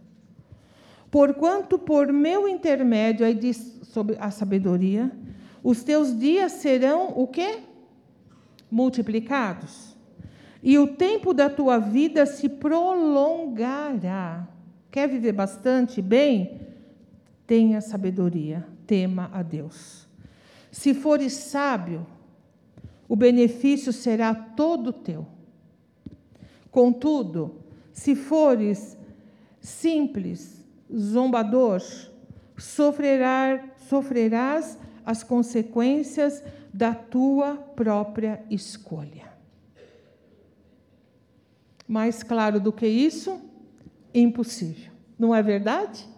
Porquanto, por meu intermédio, aí diz sobre a sabedoria, os teus dias serão o quê? Multiplicados. E o tempo da tua vida se prolongará. Quer viver bastante bem? Tenha sabedoria, tema a Deus. Se fores sábio, o benefício será todo teu. Contudo, se fores simples, zombador, sofrerás, as consequências da tua própria escolha. Mais claro do que isso, impossível. Não é verdade?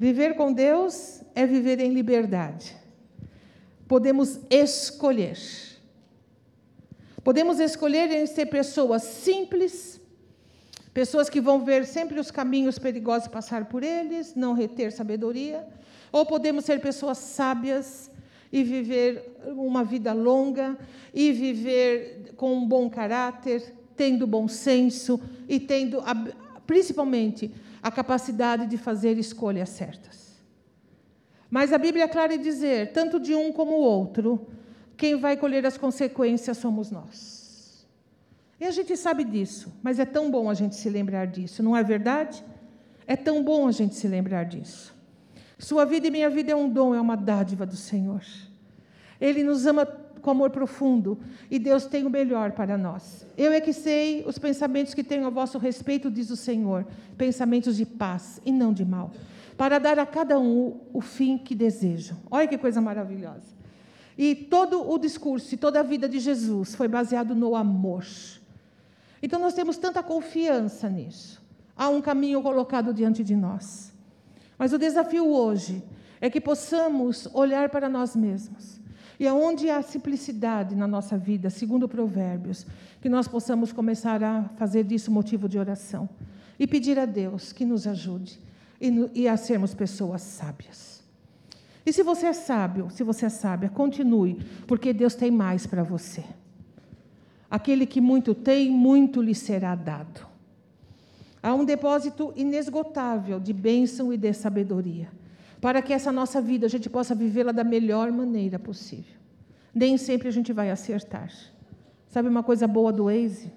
Viver com Deus é viver em liberdade. Podemos escolher. Podemos escolher em ser pessoas simples, pessoas que vão ver sempre os caminhos perigosos passar por eles, não reter sabedoria, ou podemos ser pessoas sábias e viver uma vida longa e viver com um bom caráter, tendo bom senso e tendo principalmente a capacidade de fazer escolhas certas. Mas a Bíblia é clara em dizer, tanto de um como o outro, quem vai colher as consequências somos nós. E a gente sabe disso, mas é tão bom a gente se lembrar disso, não é verdade? É tão bom a gente se lembrar disso. Sua vida e minha vida é um dom, é uma dádiva do Senhor. Ele nos ama com amor profundo, e Deus tem o melhor para nós. Eu é que sei os pensamentos que tenho a vosso respeito, diz o Senhor, pensamentos de paz e não de mal, para dar a cada um o fim que desejam. Olha que coisa maravilhosa. E todo o discurso e toda a vida de Jesus foi baseado no amor. Então nós temos tanta confiança nisso. Há um caminho colocado diante de nós. Mas o desafio hoje é que possamos olhar para nós mesmos. E aonde há simplicidade na nossa vida, segundo Provérbios, que nós possamos começar a fazer disso motivo de oração e pedir a Deus que nos ajude e, a sermos pessoas sábias. E se você é sábio, se você é sábia, continue, porque Deus tem mais para você. Aquele que muito tem, muito lhe será dado. Há um depósito inesgotável de bênção e de sabedoria, para que essa nossa vida a gente possa vivê-la da melhor maneira possível. Nem sempre a gente vai acertar. Sabe uma coisa boa do Waze?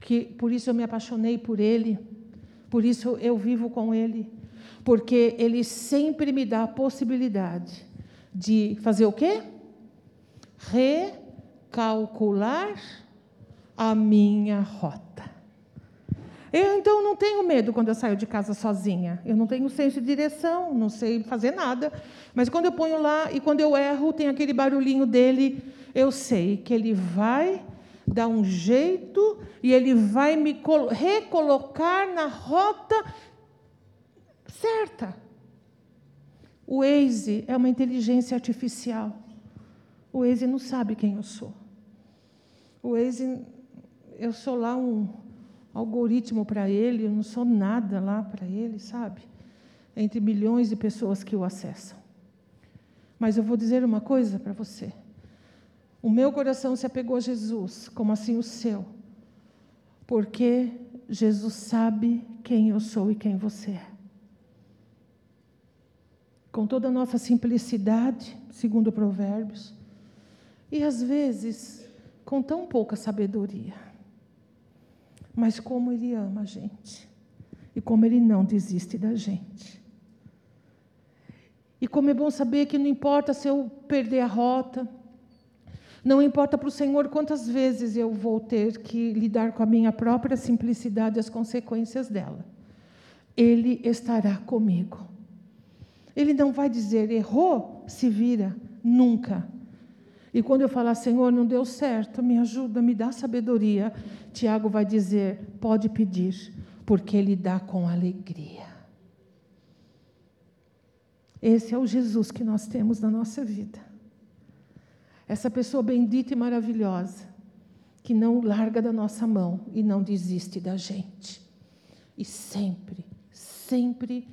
Que por isso eu me apaixonei por ele, por isso eu vivo com ele, porque ele sempre me dá a possibilidade de fazer o quê? Recalcular a minha rota. Eu então não tenho medo quando eu saio de casa sozinha. Eu não tenho senso de direção, não sei fazer nada. Mas quando eu ponho lá e quando eu erro, tem aquele barulhinho dele, eu sei que ele vai dar um jeito e ele vai me recolocar na rota certa. O Waze é uma inteligência artificial. O Waze não sabe quem eu sou. O Waze, eu sou lá um algoritmo para ele, eu não sou nada lá para ele, sabe? Entre milhões de pessoas que o acessam. Mas eu vou dizer uma coisa para você. O meu coração se apegou a Jesus, como assim o seu. Porque Jesus sabe quem eu sou e quem você é. Com toda a nossa simplicidade, segundo Provérbios, e às vezes com tão pouca sabedoria. Mas como Ele ama a gente. E como Ele não desiste da gente. E como é bom saber que não importa se eu perder a rota, não importa para o Senhor quantas vezes eu vou ter que lidar com a minha própria simplicidade e as consequências dela. Ele estará comigo. Ele não vai dizer, errou, se vira, nunca. E quando eu falar, Senhor, não deu certo, me ajuda, me dá sabedoria, Tiago vai dizer: pode pedir, porque Ele dá com alegria. Esse é o Jesus que nós temos na nossa vida. Essa pessoa bendita e maravilhosa, que não larga da nossa mão e não desiste da gente. E sempre, sempre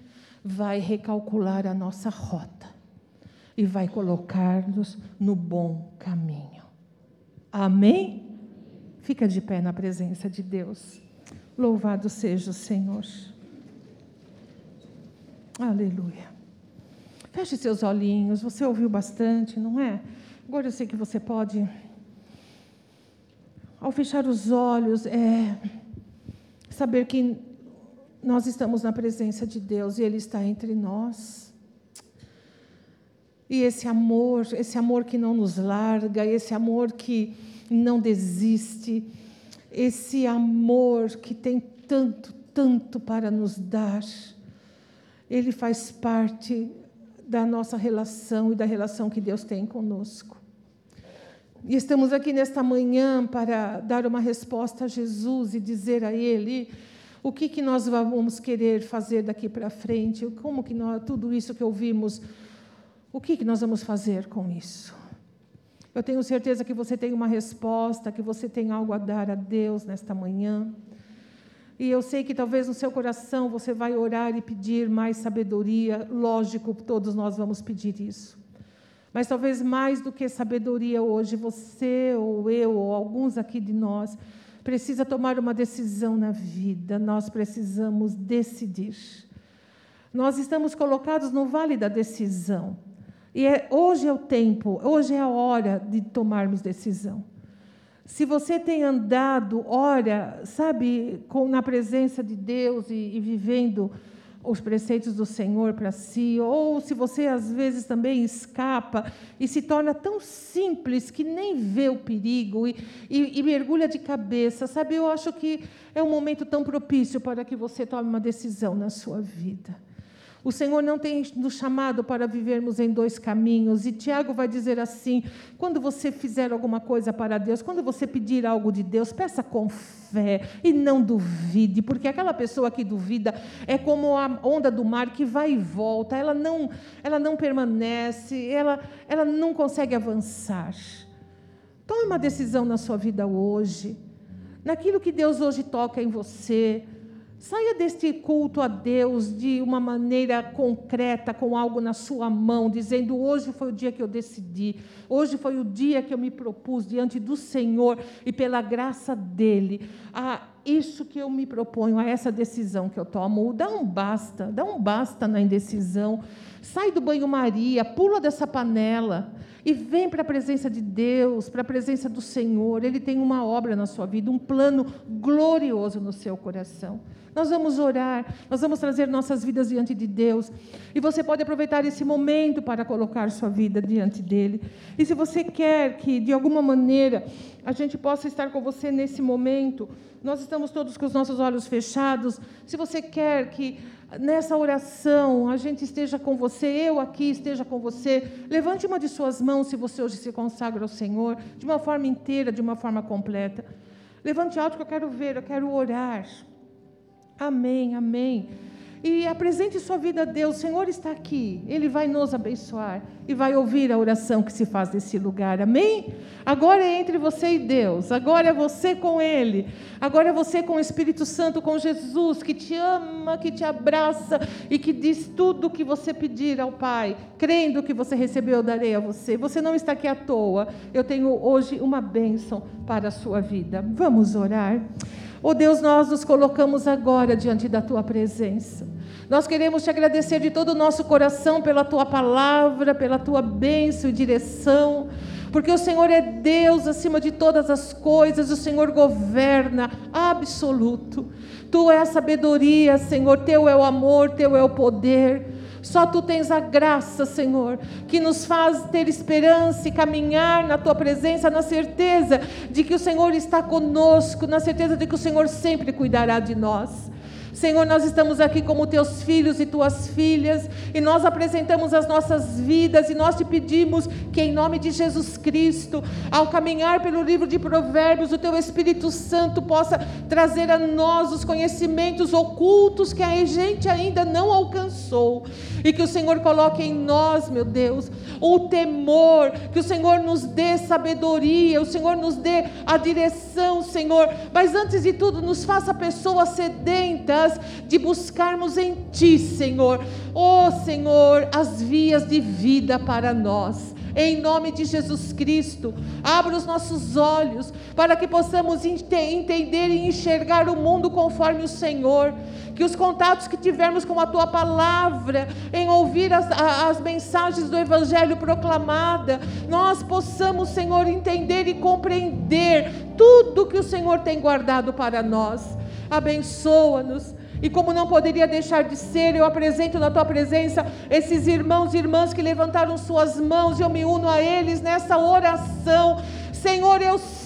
vai recalcular a nossa rota e vai colocar-nos no bom caminho. Amém? Fica de pé na presença de Deus. Louvado seja o Senhor. Aleluia. Feche seus olhinhos, você ouviu bastante, não é? Agora eu sei que você pode, ao fechar os olhos, é, saber que nós estamos na presença de Deus e Ele está entre nós. E esse amor, esse amor que não nos larga, esse amor que não desiste, esse amor que tem tanto, tanto para nos dar, ele faz parte da nossa relação e da relação que Deus tem conosco. E estamos aqui nesta manhã para dar uma resposta a Jesus e dizer a Ele o que, que nós vamos querer fazer daqui para frente, como que nós, tudo isso que ouvimos o que, que nós vamos fazer com isso? Eu tenho certeza que você tem uma resposta, que você tem algo a dar a Deus nesta manhã. E eu sei que talvez no seu coração você vai orar e pedir mais sabedoria. Lógico, todos nós vamos pedir isso. Mas talvez mais do que sabedoria hoje, você ou eu ou alguns aqui de nós precisa tomar uma decisão na vida. Nós precisamos decidir. Nós estamos colocados no vale da decisão. E é, hoje é o tempo, hoje é a hora de tomarmos decisão. Se você tem andado, olha, sabe, com, na presença de Deus e, e vivendo os preceitos do Senhor para si, ou se você às vezes também escapa e se torna tão simples que nem vê o perigo e, e, e, mergulha de cabeça, sabe? Eu acho que é um momento tão propício para que você tome uma decisão na sua vida. O Senhor não tem nos chamado para vivermos em dois caminhos. E Tiago vai dizer assim: quando você fizer alguma coisa para Deus, quando você pedir algo de Deus, peça com fé e não duvide, porque aquela pessoa que duvida é como a onda do mar que vai e volta, ela não, ela não permanece, ela, ela não consegue avançar. Tome uma decisão na sua vida hoje, naquilo que Deus hoje toca em você. Saia deste culto a Deus de uma maneira concreta, com algo na sua mão, dizendo: hoje foi o dia que eu decidi, hoje foi o dia que eu me propus diante do Senhor e pela graça dEle, a isso que eu me proponho, a essa decisão que eu tomo. Dá um basta, dá um basta na indecisão. Sai do banho-maria, pula dessa panela e vem para a presença de Deus, para a presença do Senhor. Ele tem uma obra na sua vida, um plano glorioso no seu coração. Nós vamos orar, nós vamos trazer nossas vidas diante de Deus. E você pode aproveitar esse momento para colocar sua vida diante dele. E se você quer que, de alguma maneira, a gente possa estar com você nesse momento, nós estamos todos com os nossos olhos fechados. Se você quer que nessa oração a gente esteja com você, eu aqui esteja com você, levante uma de suas mãos se você hoje se consagra ao Senhor, de uma forma inteira, de uma forma completa. Levante alto que eu quero ver, eu quero orar. Amém, amém. E apresente sua vida a Deus. O Senhor está aqui. Ele vai nos abençoar e vai ouvir a oração que se faz nesse lugar. Amém? Agora é entre você e Deus. Agora é você com Ele. Agora é você com o Espírito Santo, com Jesus, que te ama, que te abraça e que diz tudo o que você pedir ao Pai. Crendo que você recebeu, eu darei a você. Você não está aqui à toa. Eu tenho hoje uma bênção para a sua vida. Vamos orar. Oh Deus, nós nos colocamos agora diante da tua presença. Nós queremos te agradecer de todo o nosso coração pela tua palavra, pela tua bênção e direção, porque o Senhor é Deus acima de todas as coisas, o Senhor governa absoluto. Tu és a sabedoria, Senhor, teu é o amor, teu é o poder. Só tu tens a graça, Senhor, que nos faz ter esperança e caminhar na tua presença, na certeza de que o Senhor está conosco, na certeza de que o Senhor sempre cuidará de nós. Senhor, nós estamos aqui como teus filhos e tuas filhas, e nós apresentamos as nossas vidas, e nós te pedimos que, em nome de Jesus Cristo, ao caminhar pelo livro de Provérbios, o teu Espírito Santo possa trazer a nós os conhecimentos ocultos que a gente ainda não alcançou, e que o Senhor coloque em nós, meu Deus, o temor, que o Senhor nos dê sabedoria, o Senhor nos dê a direção, Senhor, mas antes de tudo, nos faça pessoas sedentas de buscarmos em Ti, Senhor, oh Senhor, as vias de vida para nós. Em nome de Jesus Cristo, abra os nossos olhos para que possamos entender e enxergar o mundo conforme o Senhor que os contatos que tivermos com a tua palavra, em ouvir as, as, mensagens do Evangelho proclamada, nós possamos, Senhor, entender e compreender tudo que o Senhor tem guardado para nós abençoa-nos. E como não poderia deixar de ser, eu apresento na tua presença esses irmãos e irmãs que levantaram suas mãos, eu me uno a eles nessa oração. Senhor, eu sei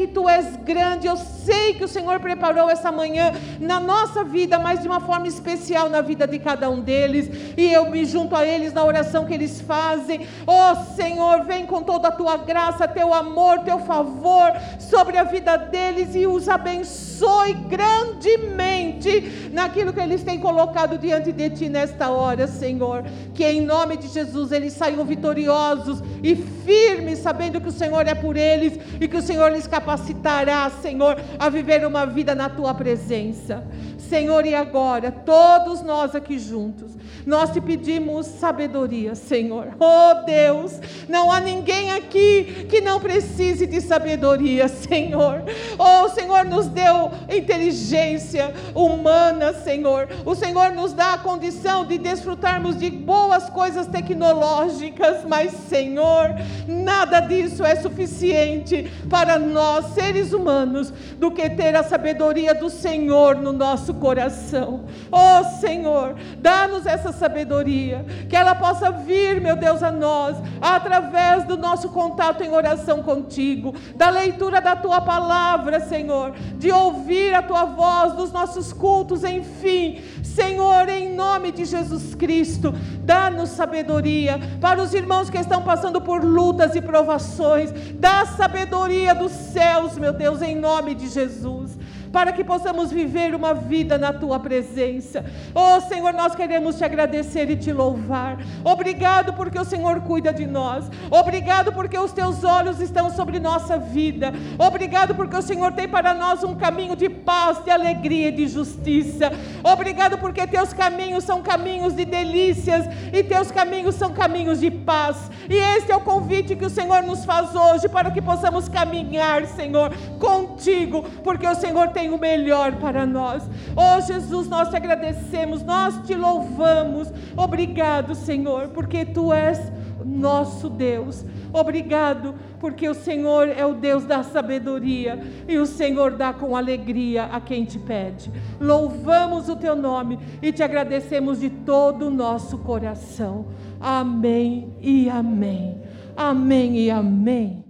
que tu és grande, eu sei que o Senhor preparou essa manhã na nossa vida, mas de uma forma especial na vida de cada um deles, e eu me junto a eles na oração que eles fazem. Oh Senhor, vem com toda a tua graça, teu amor, teu favor sobre a vida deles e os abençoe grandemente naquilo que eles têm colocado diante de ti nesta hora, Senhor. Que em nome de Jesus eles saiam vitoriosos e firmes, sabendo que o Senhor é por eles e que o Senhor lhes capacitará, Senhor, a viver uma vida na tua presença. Senhor, e agora, todos nós aqui juntos, nós te pedimos sabedoria, Senhor. Oh Deus, não há ninguém aqui que não precise de sabedoria, Senhor. Oh, o Senhor nos deu inteligência humana, Senhor. O Senhor nos dá a condição de desfrutarmos de boas coisas tecnológicas, mas, Senhor, nada disso é suficiente para para nós, seres humanos, do que ter a sabedoria do Senhor no nosso coração. Oh Senhor, dá-nos essa sabedoria, que ela possa vir, meu Deus, a nós, através do nosso contato em oração contigo, da leitura da tua palavra, Senhor, de ouvir a tua voz nos nossos cultos, enfim. Senhor, em nome de Jesus Cristo, dá-nos sabedoria para os irmãos que estão passando por lutas e provações, dá sabedoria dos céus, meu Deus, em nome de Jesus para que possamos viver uma vida na tua presença. Oh Senhor, nós queremos te agradecer e te louvar. Obrigado porque o Senhor cuida de nós. Obrigado porque os teus olhos estão sobre nossa vida. Obrigado porque o Senhor tem para nós um caminho de paz, de alegria e de justiça. Obrigado porque teus caminhos são caminhos de delícias e teus caminhos são caminhos de paz. E este é o convite que o Senhor nos faz hoje para que possamos caminhar, Senhor, contigo, porque o Senhor tem tem o melhor para nós. Oh Jesus, nós te agradecemos, nós te louvamos. Obrigado, Senhor, porque tu és nosso Deus. Obrigado, porque o Senhor é o Deus da sabedoria e o Senhor dá com alegria a quem te pede. Louvamos o teu nome e te agradecemos de todo o nosso coração. Amém e amém. Amém e amém.